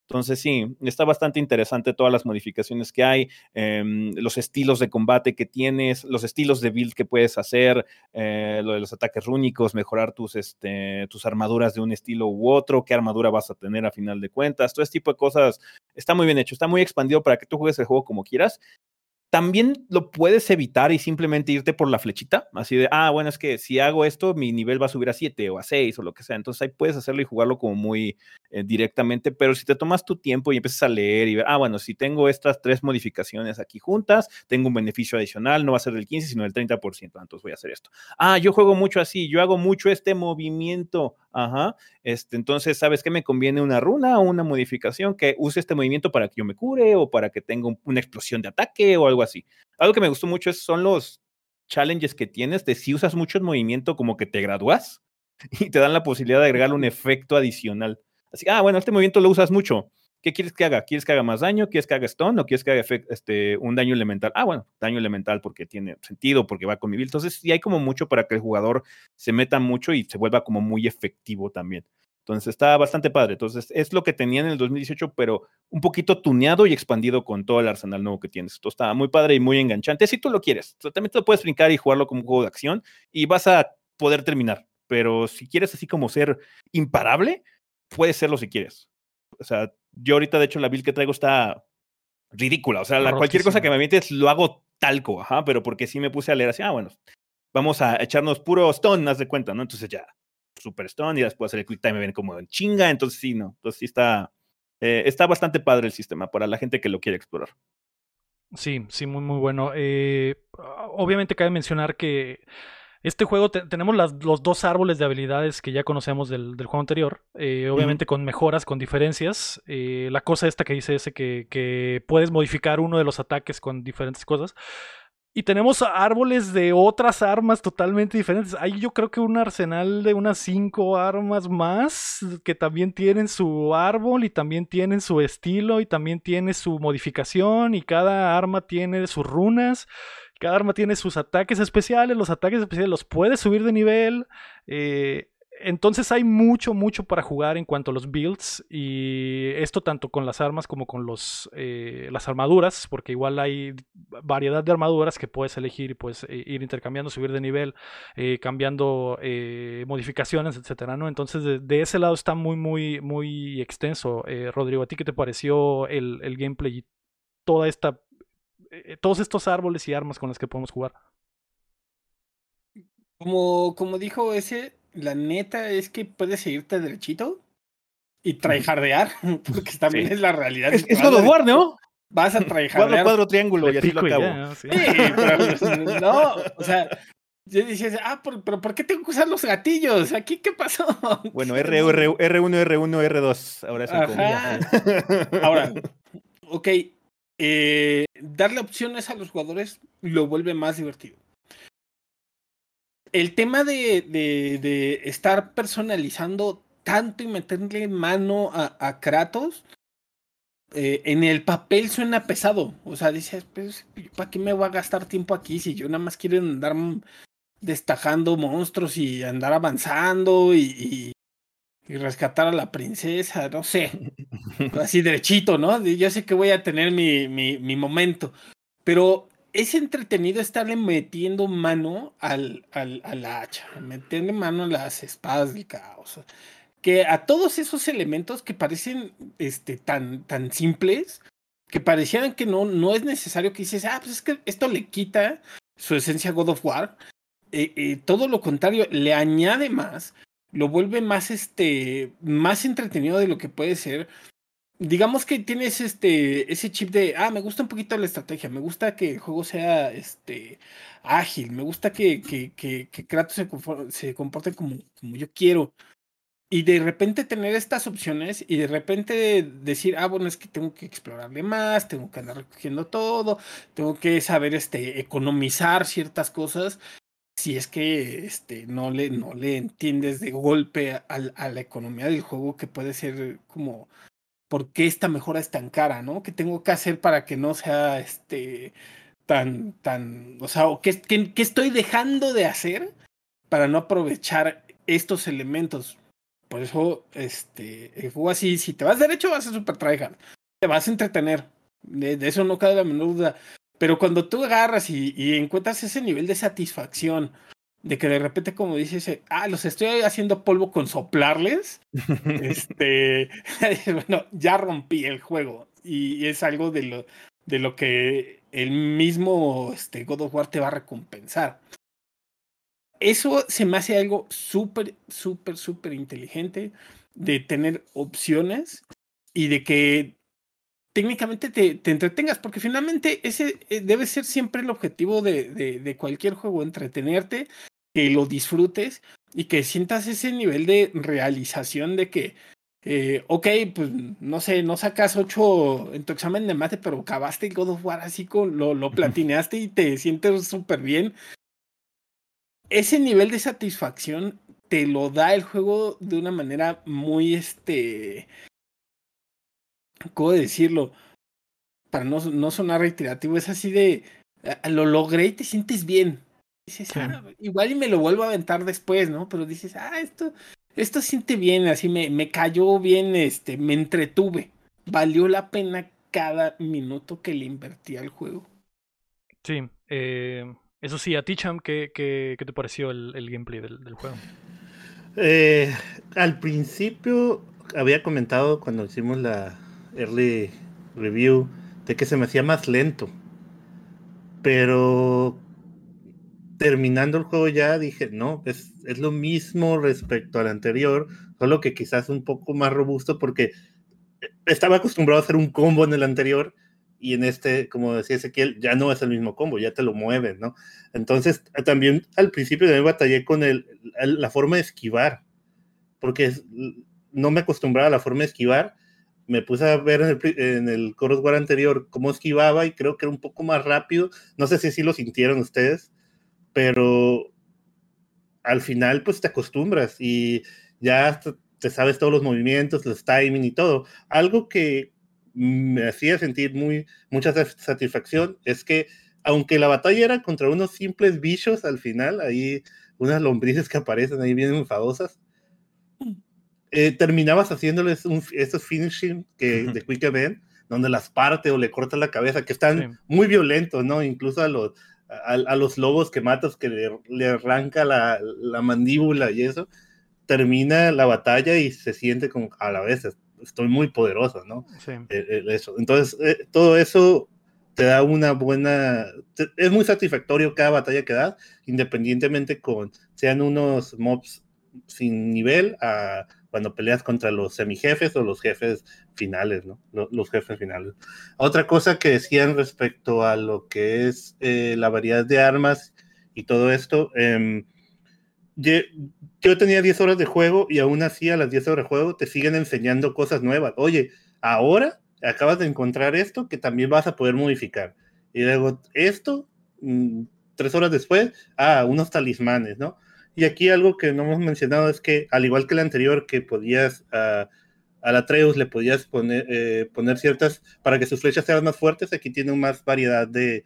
Entonces sí, está bastante interesante todas las modificaciones que hay, em, los estilos de combate que tienes, los estilos de build que puedes hacer, eh, lo de los ataques rúnicos, mejorar tus, este, tus armaduras de un estilo u otro, qué armadura vas a tener a final de cuentas, todo este tipo de cosas. Está muy bien hecho, está muy expandido para que tú juegues el juego como quieras también lo puedes evitar y simplemente irte por la flechita, así de, ah, bueno, es que si hago esto, mi nivel va a subir a 7 o a 6 o lo que sea. Entonces ahí puedes hacerlo y jugarlo como muy eh, directamente, pero si te tomas tu tiempo y empiezas a leer y ver, ah, bueno, si tengo estas tres modificaciones aquí juntas, tengo un beneficio adicional, no va a ser del 15, sino del 30%, entonces voy a hacer esto. Ah, yo juego mucho así, yo hago mucho este movimiento, ajá, este, entonces, ¿sabes qué me conviene una runa o una modificación que use este movimiento para que yo me cure o para que tenga una explosión de ataque o algo así. Algo que me gustó mucho es, son los challenges que tienes de si usas mucho el movimiento como que te gradúas y te dan la posibilidad de agregarle un efecto adicional. Así, ah, bueno, este movimiento lo usas mucho. ¿Qué quieres que haga? ¿Quieres que haga más daño? ¿Quieres que haga stun? ¿O quieres que haga este, un daño elemental? Ah, bueno, daño elemental porque tiene sentido, porque va con mi build. Entonces, sí hay como mucho para que el jugador se meta mucho y se vuelva como muy efectivo también. Entonces está bastante padre. Entonces es lo que tenía en el 2018, pero un poquito tuneado y expandido con todo el arsenal nuevo que tienes. Esto está muy padre y muy enganchante. Si tú lo quieres, también te lo puedes brincar y jugarlo como un juego de acción y vas a poder terminar. Pero si quieres así como ser imparable, puedes serlo si quieres. O sea, yo ahorita de hecho la build que traigo está ridícula. O sea, la, cualquier cosa que me metes lo hago talco, ajá, pero porque sí me puse a leer así, ah, bueno, vamos a echarnos puro stone, haz de cuenta, ¿no? Entonces ya, Super Stone y después hacer el Quick Time ven como en chinga, entonces sí, no, entonces sí está, eh, está bastante padre el sistema para la gente que lo quiere explorar. Sí, sí, muy, muy bueno. Eh, obviamente cabe mencionar que este juego tenemos las, los dos árboles de habilidades que ya conocemos del, del juego anterior, eh, obviamente con mejoras, con diferencias. la cosa esta que dice ese que, que puedes modificar uno de los ataques con diferentes cosas. Y tenemos árboles de otras armas totalmente diferentes. Hay yo creo que un arsenal de unas cinco armas más que también tienen su árbol y también tienen su estilo y también tiene su modificación y cada arma tiene sus runas cada arma tiene sus ataques especiales, los ataques especiales los puedes subir de nivel. Eh, entonces hay mucho, mucho para jugar en cuanto a los builds y esto tanto con las armas como con los, eh, las armaduras, porque igual hay variedad de armaduras que puedes elegir y puedes eh, ir intercambiando, subir de nivel, cambiando modificaciones, etcétera, ¿no? Entonces de, ese lado está muy, muy, muy extenso. Rodrigo, ¿a ti qué te pareció el, el gameplay y toda esta, todos estos árboles y armas con las que podemos jugar? Como, como dijo ese, la neta es que puedes seguirte derechito y tryhardear, porque también es la realidad. Es, es God War, ¿no? Vas a tryhardear. Cuadro, cuadro, triángulo y así lo acabo. sí. pero no, o sea, yo decía, ah, pero ¿por qué tengo que usar los gatillos? ¿Aquí qué pasó? Bueno, R, R, R1, R1, R2. Ahora es Ahora, ok. Eh, darle opciones a los jugadores lo vuelve más divertido el tema de, estar personalizando tanto y meterle mano a, Kratos, eh, en el papel suena pesado. O sea, dices, pues, ¿para qué me voy a gastar tiempo aquí si yo nada más quiero andar destajando monstruos y andar avanzando y, rescatar a la princesa? No sé. Así derechito, ¿no? Yo sé que voy a tener mi, mi, mi momento. Pero es entretenido estarle metiendo mano al, al, a la hacha, metiendo mano a las espadas del caos. Que a todos esos elementos que parecen este, tan, tan simples, que parecieran que no, no es necesario que dices, ah, pues es que esto le quita su esencia God of War. Eh, eh, todo lo contrario, le añade más, lo vuelve más, este, más entretenido de lo que puede ser. Digamos que tienes este ese chip de ah me gusta un poquito la estrategia me gusta que el juego sea este ágil me gusta que que, que, que Kratos se, se comporte como, como yo quiero y de repente tener estas opciones y de repente decir ah bueno es que tengo que explorarle más tengo que andar recogiendo todo tengo que saber este economizar ciertas cosas si es que este no le no le entiendes de golpe a, a la economía del juego que puede ser como por qué esta mejora es tan cara, ¿no? ¿Qué tengo que hacer para que no sea este tan, tan, o sea, ¿qué, qué, estoy dejando de hacer para no aprovechar estos elementos? Por eso, este, el juego así, si te vas derecho vas a super tryhard, te vas a entretener, de, eso no cabe la menor duda. Pero cuando tú agarras y, y encuentras ese nivel de satisfacción de que de repente como dices, eh, ah, los estoy haciendo polvo con soplarles, este, bueno, ya rompí el juego y es algo de lo, de lo que el mismo este, God of War te va a recompensar. Eso se me hace algo súper, súper, súper inteligente de tener opciones y de que técnicamente te, te, entretengas, porque finalmente ese eh, debe ser siempre el objetivo de, de, de, cualquier juego, entretenerte que lo disfrutes y que sientas ese nivel de realización de que, eh, ok, pues no sé, no sacas ocho en tu examen de mate, pero acabaste el God of War así con lo, lo platineaste y te sientes súper bien. Ese nivel de satisfacción te lo da el juego de una manera muy, este, ¿cómo decirlo? Para no, no sonar reiterativo, es así de, lo logré y te sientes bien. Dices, ah, igual y me lo vuelvo a aventar después, ¿no? Pero dices, ah, esto, esto siente bien, así me, me cayó bien, este, me entretuve. Valió la pena cada minuto que le invertí al juego. Sí, eh, eso sí, a ti, Cham, ¿qué, qué, te pareció el, el gameplay del, del juego? Eh, al principio había comentado cuando hicimos la early review de que se me hacía más lento. Pero terminando el juego ya dije, no, es, es lo mismo respecto al anterior, solo que quizás un poco más robusto porque estaba acostumbrado a hacer un combo en el anterior y en este, como decía Ezequiel, ya no es el mismo combo, ya te lo mueven, ¿no? Entonces, también al principio me batallé con el, la forma de esquivar, porque no me acostumbraba a la forma de esquivar. Me puse a ver en el, en el War anterior cómo esquivaba y creo que era un poco más rápido. No sé si así lo sintieron ustedes, pero al final pues te acostumbras y ya te sabes todos los movimientos, los timing y todo. Algo que me hacía sentir muy, mucha satisfacción es que aunque la batalla era contra unos simples bichos al final, ahí unas lombrices que aparecen ahí bien enfadosas, eh, terminabas haciéndoles un, estos finishing que, de Quick Event, donde las parte o le cortas la cabeza, que están muy violentos, ¿no? Incluso a los, a, los lobos que matas, que le, arranca la, la, mandíbula y eso, termina la batalla y se siente como a la vez, estoy muy poderoso, ¿no? Sí. Eh, eh, eso. Entonces, todo eso te da una buena, es muy satisfactorio cada batalla que das, independientemente con, sean unos mobs sin nivel a cuando peleas contra los semijefes o los jefes finales, ¿no? Los, jefes finales. Otra cosa que decían respecto a lo que es eh, la variedad de armas y todo esto, em, yo, tenía 10 horas de juego y aún así a las 10 horas de juego te siguen enseñando cosas nuevas. Oye, ahora acabas de encontrar esto que también vas a poder modificar. Y luego esto, mm, tres horas después, ah, unos talismanes, ¿no? Y aquí algo que no hemos mencionado es que, al igual que el anterior, que podías a, a la Treus le podías poner, eh, poner ciertas, para que sus flechas sean más fuertes, aquí tiene más variedad de,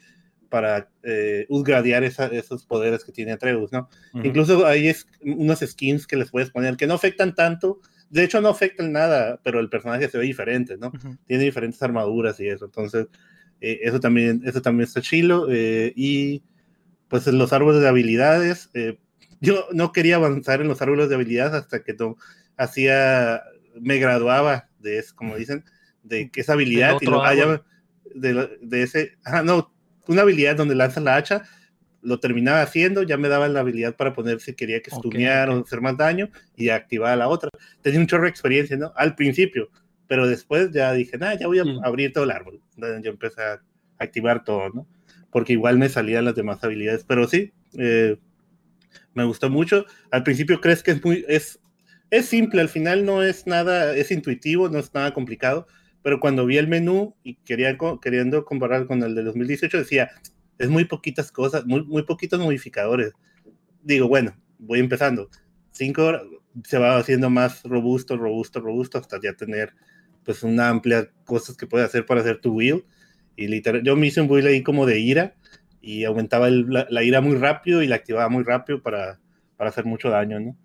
para eh, upgradear esos poderes que tiene Atreus, ¿no? Incluso hay unos skins que les puedes poner que no afectan tanto, de hecho no afectan nada, pero el personaje se ve diferente, ¿no? Tiene diferentes armaduras y eso, entonces eh, eso, también, eso también está chilo. y pues los árboles de habilidades, yo no quería avanzar en los árboles de habilidades hasta que no, hacía, me graduaba de eso, como dicen, de que esa habilidad y lo, de, de, ese, ah, no, una habilidad donde lanza la hacha, lo terminaba haciendo, ya me daba la habilidad para poner si quería que stunear o hacer más daño y activaba la otra. Tenía un chorro de experiencia, ¿no? Al principio, pero después ya dije, nada, ya voy a mm. abrir todo el árbol. Entonces yo empecé a activar todo, ¿no? Porque igual me salían las demás habilidades, pero sí, eh, me gustó mucho. Al principio crees que es muy, es, es simple, al final no es nada, es intuitivo, no es nada complicado, pero cuando vi el menú y quería, queriendo comparar con el de 2018, decía, es muy poquitas cosas, muy, muy poquitos modificadores. Digo, bueno, voy empezando. Cinco horas, se va haciendo más robusto, robusto, robusto, hasta ya tener pues una amplia cosas que puede hacer para hacer tu build. Y literal, yo me hice un build ahí como de ira, y aumentaba la, ira muy rápido y la activaba muy rápido para, para hacer mucho daño, ¿no?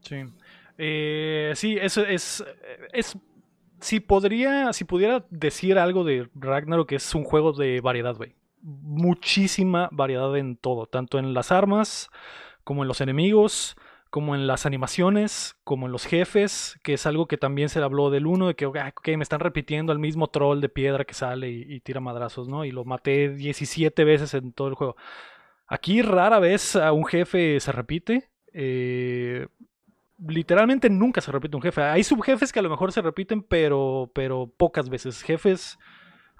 Sí. Eh, sí, eso es, es si podría, si pudiera decir algo de Ragnarok, que es un juego de variedad, güey. Muchísima variedad en todo, tanto en las armas como en los enemigos, como en las animaciones, como en los jefes, que es algo que también se habló del uno, de que, ok, me están repitiendo al mismo troll de piedra que sale y, tira madrazos, ¿no? Y lo maté 17 veces en todo el juego. Aquí rara vez a un jefe se repite. Eh, literalmente nunca se repite un jefe. Hay subjefes que a lo mejor se repiten, pero, pero pocas veces. Jefes,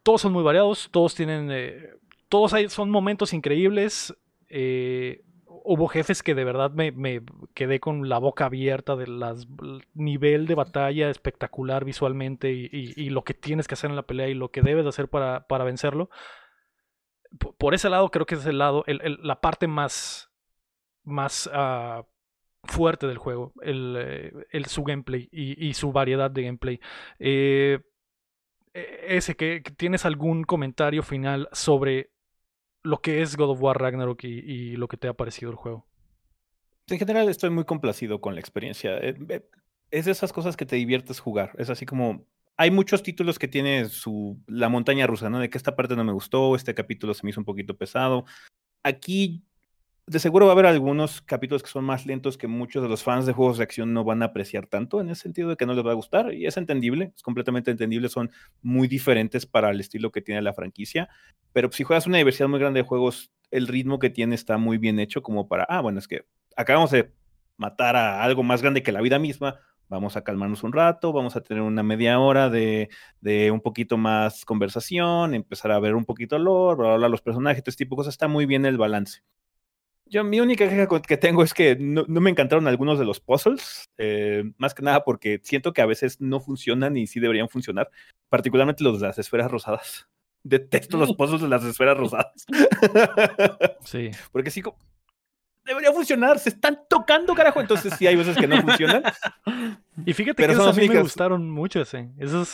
todos son muy variados, todos tienen... Eh, todos hay, son momentos increíbles. Eh, hubo jefes que de verdad me, quedé con la boca abierta del nivel de batalla espectacular visualmente y, lo que tienes que hacer en la pelea y lo que debes hacer para, vencerlo. Por, ese lado creo que es el lado, la parte más, más ah, fuerte del juego, el, su gameplay y, su variedad de gameplay. Eh, e, ese, que, ¿tienes algún comentario final sobre lo que es God of War Ragnarok y, lo que te ha parecido el juego. En general estoy muy complacido con la experiencia. Eh, es de esas cosas que te diviertes jugar. Es así como... Hay muchos títulos que tiene su la montaña rusa, ¿no? De que esta parte no me gustó, este capítulo se me hizo un poquito pesado. Aquí de seguro va a haber algunos capítulos que son más lentos que muchos de los fans de juegos de acción no van a apreciar tanto, en ese sentido de que no les va a gustar, y es entendible, es completamente entendible, son muy diferentes para el estilo que tiene la franquicia, pero si juegas una diversidad muy grande de juegos, el ritmo que tiene está muy bien hecho como para, ah, bueno, es que acabamos de matar a algo más grande que la vida misma, vamos a calmarnos un rato, vamos a tener una media hora de, un poquito más conversación, empezar a ver un poquito el lore, hablar los personajes, este tipo de cosas, está muy bien el balance. Yo, mi única queja que tengo es que no, me encantaron algunos de los puzzles, eh, más que nada porque siento que a veces no funcionan y sí deberían funcionar, particularmente los de las esferas rosadas. Detesto los puzzles de las esferas rosadas. Sí. Porque sí, debería funcionar, se están tocando, carajo. Entonces sí hay veces que no funcionan. Y fíjate que esos a mí me gustaron mucho ese.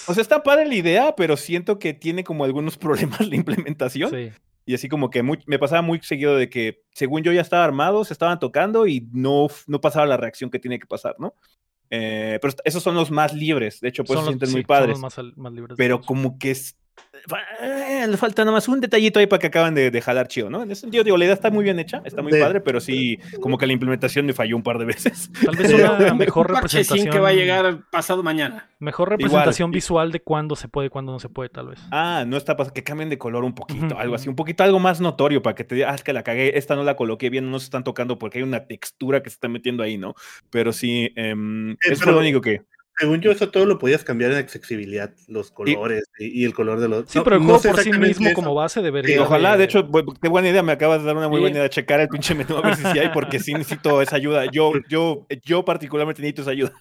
O sea, está padre la idea, pero siento que tiene como algunos problemas la implementación. Sí. Y así como que me pasaba muy seguido de que, según yo ya estaba armado, se estaban tocando y no, no pasaba la reacción que tiene que pasar, ¿no? Eh, pero esos son los más libres, de hecho, pues se sienten muy padres. Más, más libres pero como que es, le falta nada más un detallito ahí para que acaban de, jalar chido, ¿no? En ese sentido, digo, la idea está muy bien hecha, está muy padre, pero sí, como que la implementación me falló un par de veces. Tal vez una mejor representación. que va a llegar pasado mañana. Mejor representación visual de cuándo se puede y cuándo no se puede, tal vez. Ah, no está pasando, que cambien de color un poquito, algo así, un poquito algo más notorio para que te digas, ah, es que la cagué, esta no la coloqué bien, no se están tocando porque hay una textura que se está metiendo ahí, ¿no? Pero sí, em, es lo único que según yo, eso todo lo podías cambiar en accesibilidad, los colores y, el color de los. Sí, pero el juego por sí mismo, como base, debería. ojalá, de... hecho, qué buena idea, me acabas de dar una muy buena idea, checar el pinche menú a ver si hay, porque sí necesito esa ayuda. Yo, yo, yo particularmente necesito esa ayuda.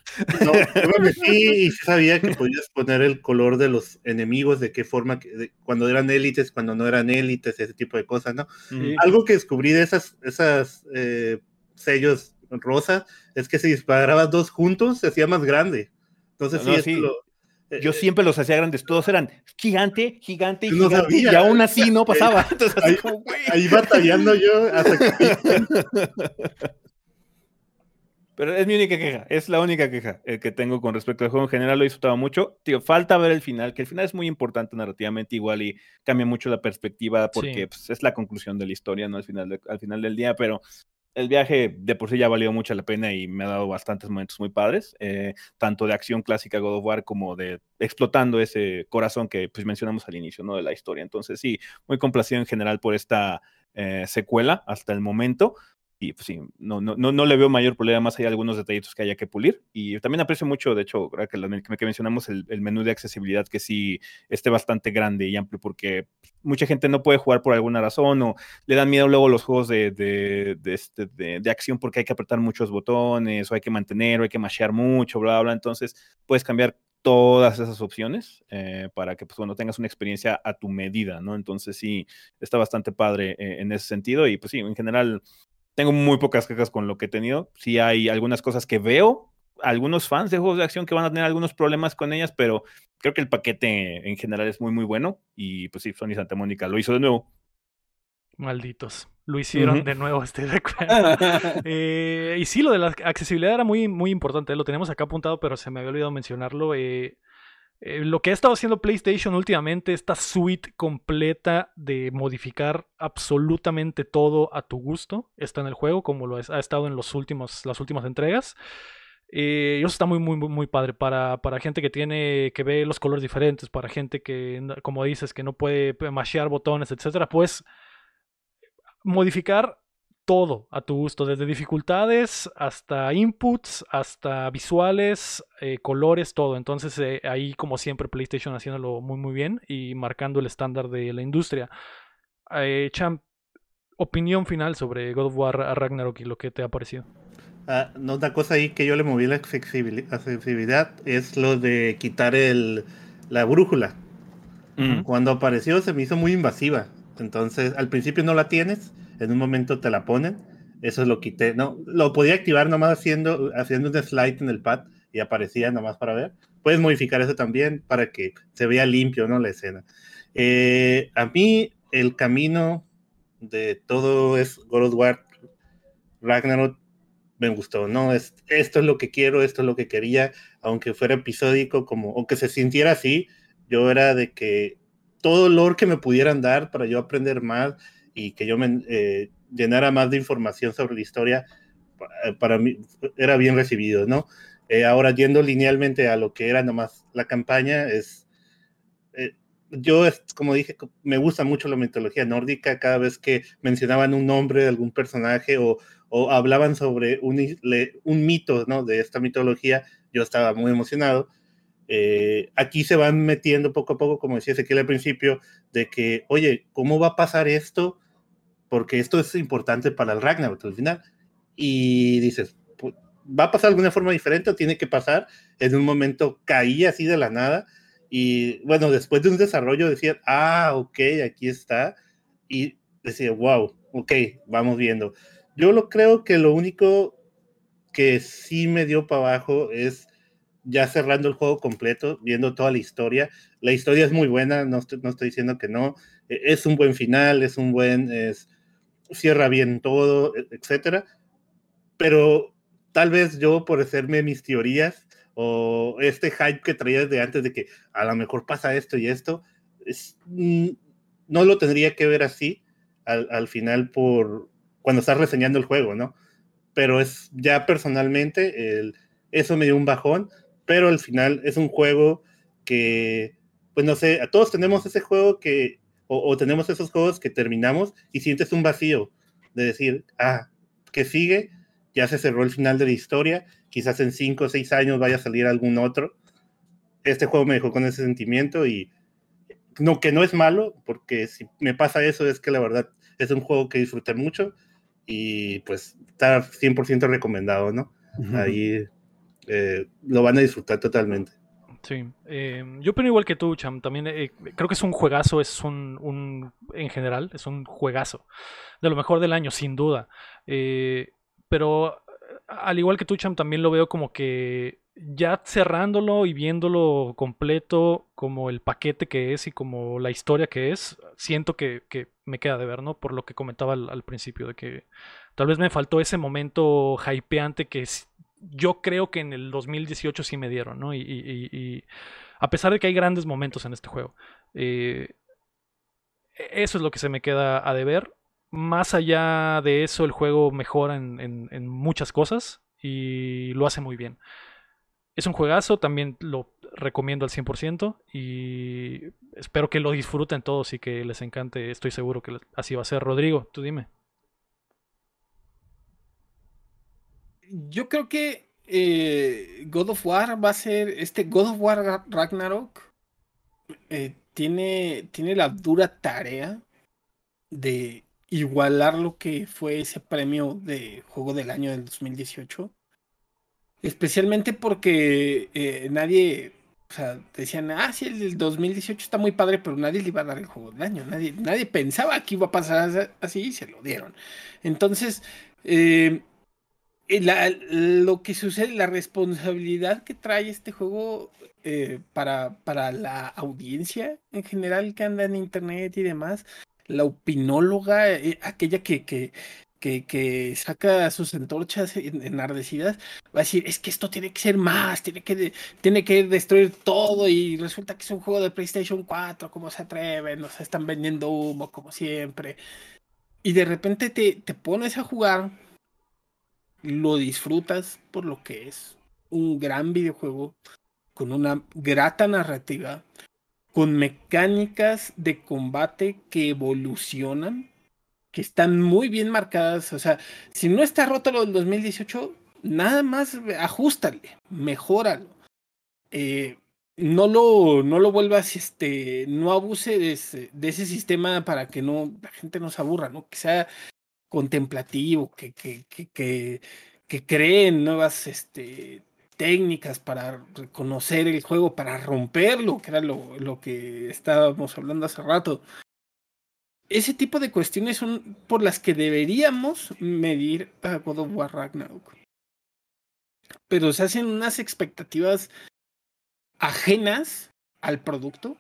No, sí, sí sabía que podías poner el color de los enemigos, de qué forma, cuando eran élites, cuando no eran élites, ese tipo de cosas, ¿no? Algo que descubrí de esas, esas eh, sellos rosa es que si disparabas dos juntos se hacía más grande. Entonces, sí, eh, yo eh, siempre los hacía grandes, todos eran gigante, gigante, gigante, y aún así no pasaba. Entonces, ahí, como, ahí, batallando yo hasta que... Pero es mi única queja, es la única queja eh, que tengo con respecto al juego en general, lo he disfrutado mucho. Tío, falta ver el final, que el final es muy importante narrativamente igual y cambia mucho la perspectiva porque pues, es la conclusión de la historia, ¿no? Al final, al final del día, pero el viaje de por sí ya valió mucho la pena y me ha dado bastantes momentos muy padres, eh, tanto de acción clásica God of War como de explotando ese corazón que pues, mencionamos al inicio ¿no? de la historia. Entonces sí, muy complacido en general por esta eh, secuela hasta el momento y pues sí, no, no, no, le veo mayor problema, más hay algunos detallitos que haya que pulir. Y también aprecio mucho, de hecho, que, que mencionamos el, menú de accesibilidad, que sí esté bastante grande y amplio, porque mucha gente no puede jugar por alguna razón o le dan miedo luego los juegos de, de, este, de, acción porque hay que apretar muchos botones o hay que mantener o hay que mashear mucho, bla, bla. Entonces puedes cambiar todas esas opciones eh, para que pues bueno tengas una experiencia a tu medida, ¿no? Entonces sí, está bastante padre eh, en ese sentido y pues sí, en general tengo muy pocas quejas con lo que he tenido. Sí hay algunas cosas que veo, algunos fans de juegos de acción que van a tener algunos problemas con ellas, pero creo que el paquete en general es muy, muy bueno. Y pues sí, Sony Santa Mónica lo hizo de nuevo. Malditos. Lo hicieron de nuevo, estoy de eh, y sí, lo de la accesibilidad era muy, muy importante. Lo tenemos acá apuntado, pero se me había olvidado mencionarlo. Eh, eh, lo que ha estado haciendo PlayStation últimamente, esta suite completa de modificar absolutamente todo a tu gusto, está en el juego, como lo ha estado en los últimos, las últimas entregas. Eh, eso está muy, muy, muy padre para, para, gente que tiene, que ve los colores diferentes, para gente que, como dices, que no puede mashear botones, etcétera, pues modificar todo a tu gusto, desde dificultades hasta inputs, hasta visuales, eh, colores, todo. Entonces eh, ahí como siempre PlayStation haciéndolo muy muy bien y marcando el estándar de la industria. Eh, Champ, opinión final sobre God of War Ragnarok y lo que te ha parecido. Ah, otra cosa ahí que yo le moví la accesibilidad es lo de quitar el, la brújula. Cuando apareció se me hizo muy invasiva. Entonces al principio no la tienes en un momento te la ponen. Eso lo quité. No, lo podía activar nomás haciendo, haciendo un slide en el pad y aparecía nomás para ver. Puedes modificar eso también para que se vea limpio, ¿no? La escena. Eh, a mí, el camino de todo es God War Ragnarok me gustó, ¿no? Es, esto es lo que quiero, esto es lo que quería, aunque fuera episódico, como, aunque se sintiera así, yo era de que todo lore que me pudieran dar para yo aprender más y que yo me eh, llenara más de información sobre la historia, eh, para mí era bien recibido, ¿no? Eh, ahora yendo linealmente a lo que era nomás la campaña, es... yo, como dije, me gusta mucho la mitología nórdica, cada vez que mencionaban un nombre de algún personaje o, o hablaban sobre un, un, mito, ¿no? De esta mitología, yo estaba muy emocionado. aquí se van metiendo poco a poco, como decía Ezequiel al principio, de que, oye, ¿cómo va a pasar esto porque esto es importante para el Ragnarok al final. Y dices, ¿va a pasar de alguna forma diferente o tiene que pasar? En un momento caí así de la nada y bueno, después de un desarrollo decía, ah, ok, aquí está. Y decía, wow, ok, vamos viendo. Yo lo creo que lo único que sí me dio para abajo es ya cerrando el juego completo, viendo toda la historia. La historia es muy buena, no estoy, no estoy diciendo que no. E, es un buen final, es un buen, es, cierra bien todo, e, etcétera. Pero tal vez yo por hacerme mis teorías o este hype que traía desde antes de que a lo mejor pasa esto y esto, es, mm, no lo tendría que ver así al, al final por cuando estás reseñando el juego, ¿no? Pero es ya personalmente, el, eso me dio un bajón, pero al final es un juego que, pues no sé, a todos tenemos ese juego que, o, o tenemos esos juegos que terminamos y sientes un vacío de decir, ah, ¿qué sigue? Ya se cerró el final de la historia, quizás en cinco o seis años vaya a salir algún otro. Este juego me dejó con ese sentimiento y no que no es malo, porque si me pasa eso es que la verdad es un juego que disfruté mucho y pues está 100% recomendado, ¿no? Ahí eh, lo van a disfrutar totalmente. Sí, eh, yo opino igual que tú, Cham. También eh, creo que es un juegazo, es un, en general, es un juegazo. De lo mejor del año, sin duda. Eh, pero al igual que tú, Cham, también lo veo como que ya cerrándolo y viéndolo completo como el paquete que es y como la historia que es, siento que, que me queda de ver, ¿no? Por lo que comentaba al, al, principio, de que tal vez me faltó ese momento hypeante que yo creo que en el 2018 sí me dieron, ¿no? Y, y, a pesar de que hay grandes momentos en este juego, eh, eso es lo que se me queda a deber. Más allá de eso, el juego mejora en, en, en muchas cosas y lo hace muy bien. Es un juegazo, también lo recomiendo al 100% y espero que lo disfruten todos y que les encante. Estoy seguro que así va a ser. Rodrigo, tú dime. Yo creo que eh, God of War va a ser este God of War Ragnarok. Eh, tiene, tiene la dura tarea de igualar lo que fue ese premio de juego del año del 2018 Especialmente porque eh, nadie, o sea, decían, ah, sí, el del 2018 está muy padre, pero nadie le iba a dar el juego del año. Nadie, nadie pensaba que iba a pasar así y se lo dieron. Entonces, la, lo que sucede, la responsabilidad que trae este juego eh, para, para la audiencia en general que anda en internet y demás, la opinóloga, eh, aquella que, que, que, saca sus antorchas enardecidas, va a decir, es que esto tiene que ser más, tiene que, tiene que destruir todo y resulta que es un juego de PlayStation 4, ¿cómo se atreven? Nos están vendiendo humo como siempre. Y de repente te, te pones a jugar, lo disfrutas por lo que es un gran videojuego con una grata narrativa, con mecánicas de combate que evolucionan que están muy bien marcadas. O sea, si no está roto lo del 2018, nada más ajustale, mejóralo. Eh, no lo, no lo vuelvas, este, no abuse de ese, sistema para que no, la gente no se aburra, ¿no? Que sea contemplativo, que, que, que, que, creen nuevas este, técnicas para reconocer el juego, para romperlo, que era lo, lo que estábamos hablando hace rato ese tipo de cuestiones son por las que deberíamos medir a God of War Ragnarok. Pero se hacen unas expectativas ajenas al producto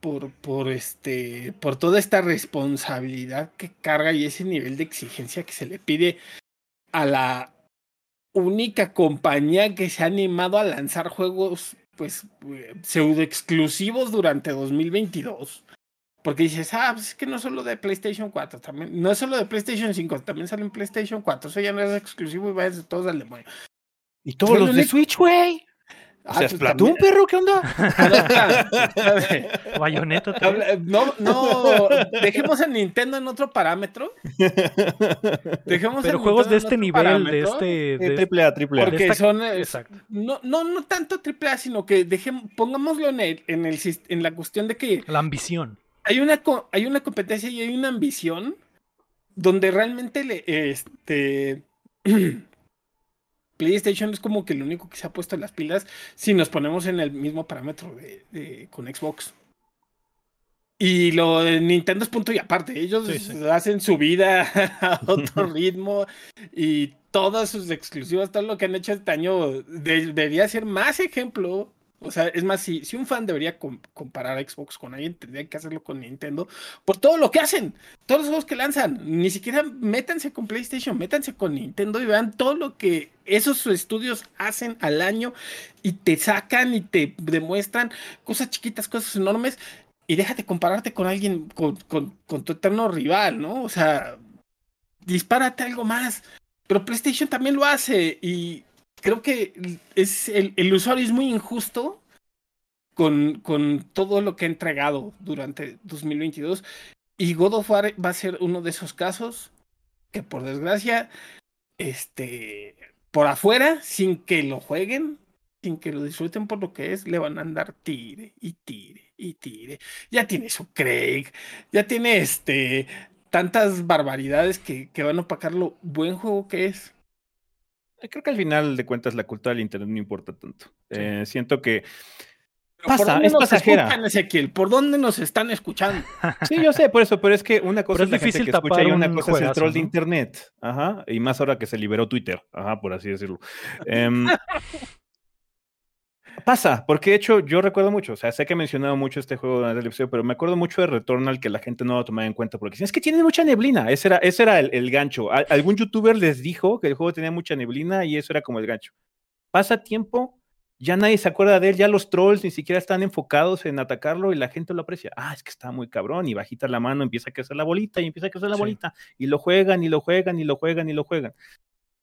por, por, este, por toda esta responsabilidad que carga y ese nivel de exigencia que se le pide a la única compañía que se ha animado a lanzar juegos pues pseudo exclusivos durante 2022. Porque dices, ah, pues es que no solo de PlayStation 4, también, no es solo de PlayStation 5, también sale en PlayStation 4, eso ya no es exclusivo y va de todos al demonio. Y todos los de Switch, güey. O sea, ah, pues perro, ¿qué onda? Bayonetta. No, no, dejemos a Nintendo en otro parámetro. Dejemos Pero juegos de este nivel, parámetro. de este. De triple A, triple A. Porque esta... son. Exacto. No, no, no tanto triple A, sino que dejemos, pongámoslo en, el, en, el, en la cuestión de que. La ambición hay una, hay una competencia y hay una ambición donde realmente le, este, PlayStation es como que el único que se ha puesto en las pilas si nos ponemos en el mismo parámetro de, de con Xbox. Y lo de Nintendo es punto y aparte. Ellos hacen su vida a otro ritmo y todas sus exclusivas, todo lo que han hecho este año debería ser más ejemplo. O sea, es más, si, si un fan debería comparar a Xbox con alguien, tendría que hacerlo con Nintendo por todo lo que hacen, todos los juegos que lanzan. Ni siquiera métanse con PlayStation, métanse con Nintendo y vean todo lo que esos estudios hacen al año y te sacan y te demuestran cosas chiquitas, cosas enormes y déjate compararte con alguien, con, tu eterno rival, ¿no? O sea, dispárate algo más. Pero PlayStation también lo hace y creo que es el, usuario es muy injusto con, con, todo lo que ha entregado durante 2022 y God of War va a ser uno de esos casos que por desgracia, este, por afuera, sin que lo jueguen, sin que lo disfruten por lo que es, le van a andar tire y tire y tire. Ya tiene su Craig, ya tiene este tantas barbaridades que, que van a opacar lo buen juego que es. Creo que al final de cuentas la cultura del internet no importa tanto. Eh, siento que pasa, es pasajera. Ezequiel? ¿Por dónde nos están escuchando? Sí, yo sé, por eso, pero es que una cosa es, difícil que escucha y una cosa es el troll de internet. Ajá, y más ahora que se liberó Twitter, ajá, por así decirlo. Em, Pasa, porque de hecho yo recuerdo mucho, o sea, sé que he mencionado mucho este juego durante el episodio, pero me acuerdo mucho de Returnal que la gente no lo tomaba en cuenta porque es que tiene mucha neblina, ese era, ese era el, gancho. algún youtuber les dijo que el juego tenía mucha neblina y eso era como el gancho. Pasa tiempo, ya nadie se acuerda de él, ya los trolls ni siquiera están enfocados en atacarlo y la gente lo aprecia. Ah, es que está muy cabrón y bajita la mano, empieza a crecer la bolita y empieza a crecer la bolita y lo juegan y lo juegan y lo juegan y lo juegan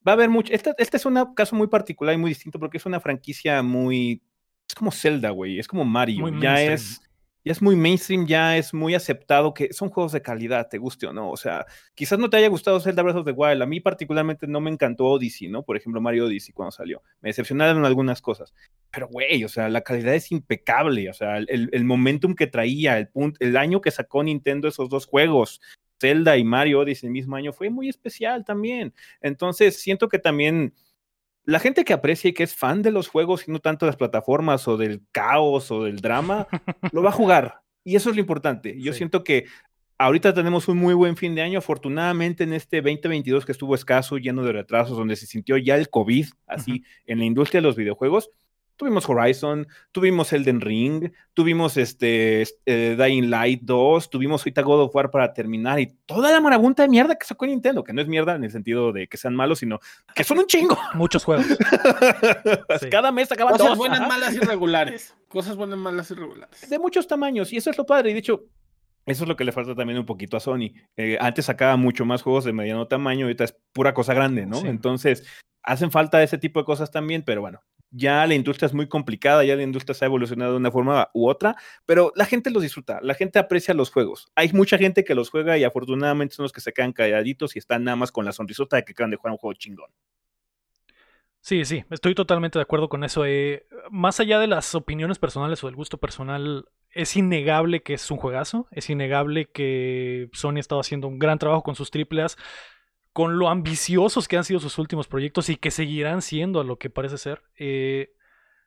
va a haber mucho. Este, este, es un caso muy particular y muy distinto porque es una franquicia muy. Es como Zelda, güey. Es como Mario. ya es. Ya es muy mainstream, ya es muy aceptado que son juegos de calidad, te guste o no. O sea, quizás no te haya gustado Zelda Breath of the Wild. A mí particularmente no me encantó Odyssey, ¿no? Por ejemplo, Mario Odyssey cuando salió. Me decepcionaron algunas cosas. Pero, güey, o sea, la calidad es impecable. O sea, el, el momentum que traía, el, punto, el año que sacó Nintendo esos dos juegos, Zelda y Mario Odyssey el mismo año fue muy especial también. Entonces, siento que también la gente que aprecia y que es fan de los juegos y no tanto de las plataformas o del caos o del drama, lo va a jugar. Y eso es lo importante. Yo siento que ahorita tenemos un muy buen fin de año. Afortunadamente en este 2022 que estuvo escaso, lleno de retrasos, donde se sintió ya el COVID así en la industria de los videojuegos, Tuvimos Horizon, tuvimos Elden Ring, tuvimos este, eh, Dying Light 2, tuvimos ahorita God of War para terminar y toda la marabunta de mierda que sacó Nintendo, que no es mierda en el sentido de que sean malos, sino que son un chingo. Muchos juegos. Cada mes acaban Cosas buenas, malas y regulares. Cosas buenas, malas y regulares. De muchos tamaños, y eso es lo padre. Y de hecho, eso es lo que le falta también un poquito a Sony. Eh, antes sacaba mucho más juegos de mediano tamaño, ahorita es pura cosa grande, ¿no? Entonces, hacen falta ese tipo de cosas también, pero bueno, ya la industria es muy complicada, ya la industria se ha evolucionado de una forma u otra, pero la gente los disfruta, la gente aprecia los juegos. Hay mucha gente que los juega y afortunadamente son los que se quedan calladitos y están nada más con la sonrisota de que acaban de jugar un juego chingón. Sí, sí, estoy totalmente de acuerdo con eso. Eh, más allá de las opiniones personales o del gusto personal, es innegable que es un juegazo, es innegable que Sony ha estado haciendo un gran trabajo con sus triples con lo ambiciosos que han sido sus últimos proyectos y que seguirán siendo a lo que parece ser. Eh,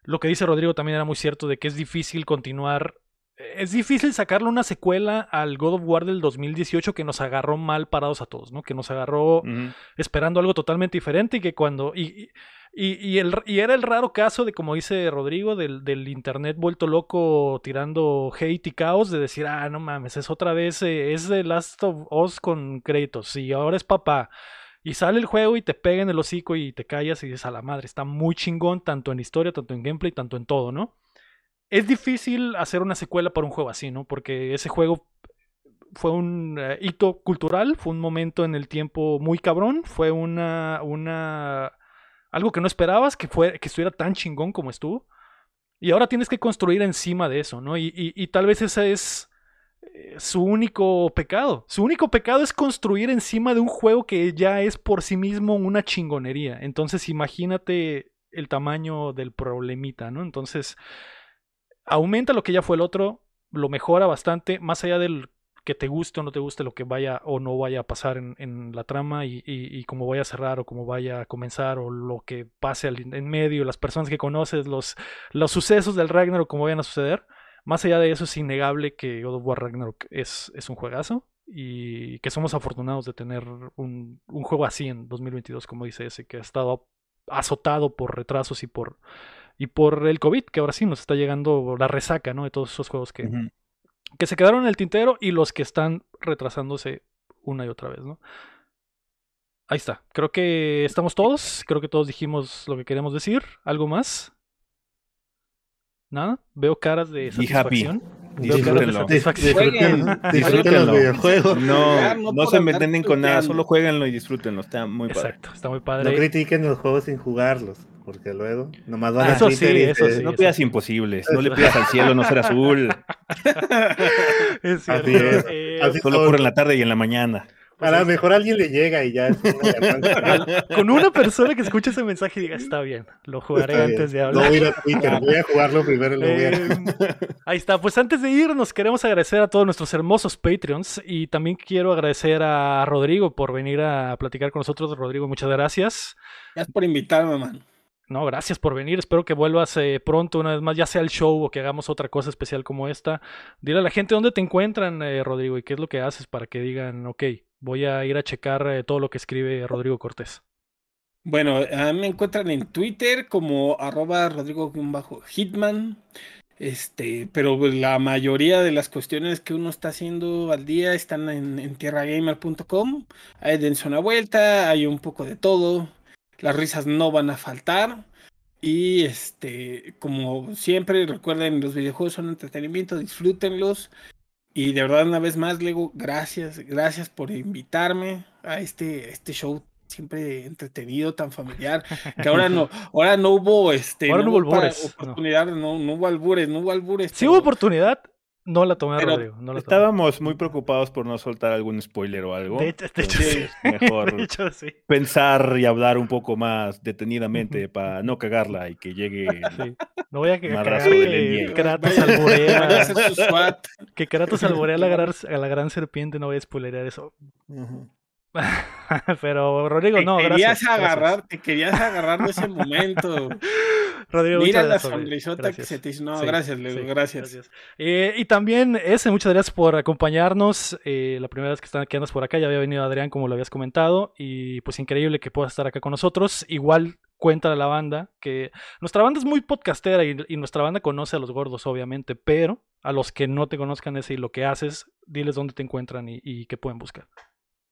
lo que dice Rodrigo también era muy cierto de que es difícil continuar. Es difícil sacarle una secuela al God of War del 2018 que nos agarró mal parados a todos, ¿no? Que nos agarró esperando algo totalmente diferente y que cuando. y, y, el, y, era el raro caso de, como dice Rodrigo, del, del, internet vuelto loco tirando hate y caos, de decir, ah, no mames, es otra vez, eh, es The Last of Us con créditos, y ahora es papá. Y sale el juego y te pega en el hocico y te callas y dices, a la madre, está muy chingón, tanto en historia, tanto en gameplay, tanto en todo, ¿no? Es difícil hacer una secuela para un juego así, ¿no? Porque ese juego fue un eh, hito cultural, fue un momento en el tiempo muy cabrón, fue una, una algo que no esperabas que, fue, que estuviera tan chingón como estuvo. Y ahora tienes que construir encima de eso, ¿no? Y, tal vez ese es eh, su único pecado. Su único pecado es construir encima de un juego que ya es por sí mismo una chingonería. Entonces imagínate el tamaño del problemita, ¿no? Entonces aumenta lo que ya fue el otro, lo mejora bastante, más allá del que te guste o no te guste lo que vaya o no vaya a pasar en, la trama y, y, cómo vaya a cerrar o cómo vaya a comenzar o lo que pase en medio, las personas que conoces, los, los sucesos del Ragnar o cómo vayan a suceder, más allá de eso es innegable que God of War Ragnarok es, es un juegazo y que somos afortunados de tener un, un, juego así en 2022, como dice ese, que ha estado azotado por retrasos y por, y por el COVID, que ahora sí nos está llegando la resaca ¿no? de todos esos juegos que, que se quedaron en el tintero y los que están retrasándose una y otra vez. ¿no? Ahí está. Creo que estamos todos. Creo que todos dijimos lo que queríamos decir. ¿Algo más? Nada. Veo caras de satisfacción. Veo caras de satisfacción. Disfruten los videojuegos. No, no, no se envenenen con nada, solo jueguenlo y disfrútenlo. Está muy padre. Exacto, está muy padre. No critiquen los juegos sin jugarlos, porque luego nomás van Ah, a eso Twitter sí, y eso te- sí. No pidas imposibles, no le pidas al cielo no ser azul. es cierto. Así es. Eh, Así Solo ocurre en la tarde y en la mañana. A lo mejor alguien le llega y ya. con una persona que escuche ese mensaje y diga, está bien, lo jugaré Está bien. antes de No hablar. voy a ir a Twitter, voy a jugarlo primero y luego voy a- Eh, ahí está, pues antes de irnos queremos agradecer a todos nuestros hermosos Patreons y también quiero agradecer a Rodrigo por venir a platicar con nosotros. Rodrigo, muchas gracias. Gracias por invitarme, man. No, gracias por venir. Espero que vuelvas eh, pronto una vez más, ya sea el show o que hagamos otra cosa especial como esta. Dile a la gente dónde te encuentran, eh, Rodrigo, y qué es lo que haces para que digan, ok, voy a ir a checar eh, todo lo que escribe Rodrigo Cortés. Bueno, me encuentran en Twitter como arroba Rodrigo-Hitman. Este, pero la mayoría de las cuestiones que uno está haciendo al día están en, en tierragamer.com. Ahí dense una vuelta, hay un poco de todo. Las risas no van a faltar. Y este, como siempre, recuerden, los videojuegos son entretenimiento, disfrútenlos. Y de verdad, una vez más, Lego, gracias, gracias por invitarme a este, este show siempre entretenido, tan familiar, que ahora no, ahora no hubo este Ahora no hubo albures, no. oportunidad, no. No, hubo albures, no hubo albures. Pero- hubo oportunidad, no la tomé, Pero Rodrigo. No la tomé. Estábamos muy preocupados por no soltar algún spoiler o algo. De hecho, de hecho, sí. Mejor De hecho, sí. pensar y hablar un poco más detenidamente para no cagarla y que llegue. Sí. No voy a que, Madrazo cagar del que. Kratos Vaya- vaya a alburea, hacer su SWAT. que Kratos alburea a la, gran, a la gran serpiente, no voy a spoilerear eso. Ujú. Pero Rodrigo, Te no, querías gracias. agarrar, te querías agarrar de ese momento. gracias. Rodrigo, Mira la gracias, sonrisota que Gracias. se te hizo. No, Sí, gracias, Lego, sí, gracias. Eh, y también ese, muchas gracias por acompañarnos. Eh, la primera vez que, están, que andas por acá, ya había venido Adrián, como lo habías comentado. Y pues increíble que puedas estar acá con nosotros. Igual cuenta a la banda que nuestra banda es muy podcastera y, y nuestra banda conoce a los gordos, obviamente. Pero a los que no te conozcan ese y lo que haces, diles dónde te encuentran y, y qué pueden buscar.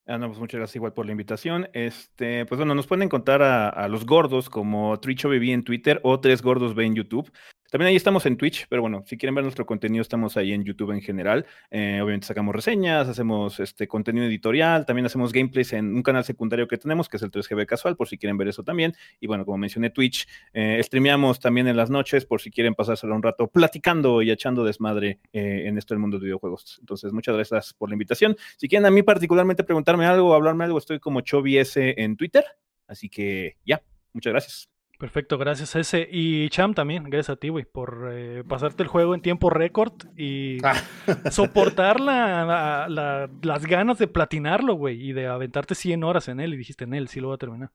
Ah, no, pues muchas gracias igual por la invitación. Este, pues bueno, nos pueden encontrar a, los gordos como TrichoBB en Twitter o Tres Gordos B en YouTube. También ahí estamos en Twitch, pero bueno, si quieren ver nuestro contenido, estamos ahí en YouTube en general. Eh, obviamente sacamos reseñas, hacemos este contenido editorial, también hacemos gameplays en un canal secundario que tenemos, que es el 3GB Casual, por si quieren ver eso también. Y bueno, como mencioné, Twitch, eh, streameamos también en las noches, por si quieren pasárselo un rato platicando y echando desmadre eh, en esto del mundo de videojuegos. Entonces, muchas gracias por la invitación. Si quieren a mí particularmente preguntarme algo hablarme algo, estoy como Chovies en Twitter. Así que ya, muchas gracias. Perfecto, gracias a ese. Y Cham también, gracias a ti, güey, por eh, pasarte el juego en tiempo récord y Ah, soportar la, la- la- las ganas de platinarlo, güey, y de aventarte 100 horas en él. Y dijiste en él, sí lo voy a terminar.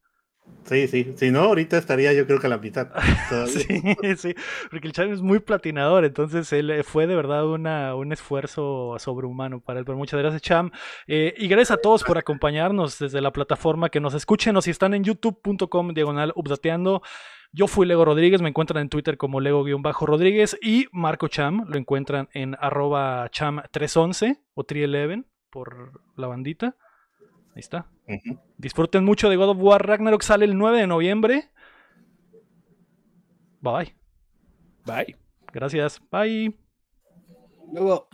Sí, sí. Si no, ahorita estaría yo creo que a la mitad. Sí, sí, porque el Cham es muy platinador, entonces él eh, fue de verdad una, un esfuerzo sobrehumano para él. Pero muchas gracias, Cham. Eh, y gracias a todos por acompañarnos desde la plataforma que nos escuchen o si están en youtube.com diagonal updateando. Yo fui Lego Rodríguez, me encuentran en Twitter como Lego-Rodríguez y Marco Cham lo encuentran en arroba cham311 o 311 por la bandita. Ahí está. Disfruten mucho de God of War Ragnarok, sale el 9 de noviembre. Bye. Bye. Gracias. Bye. Luego.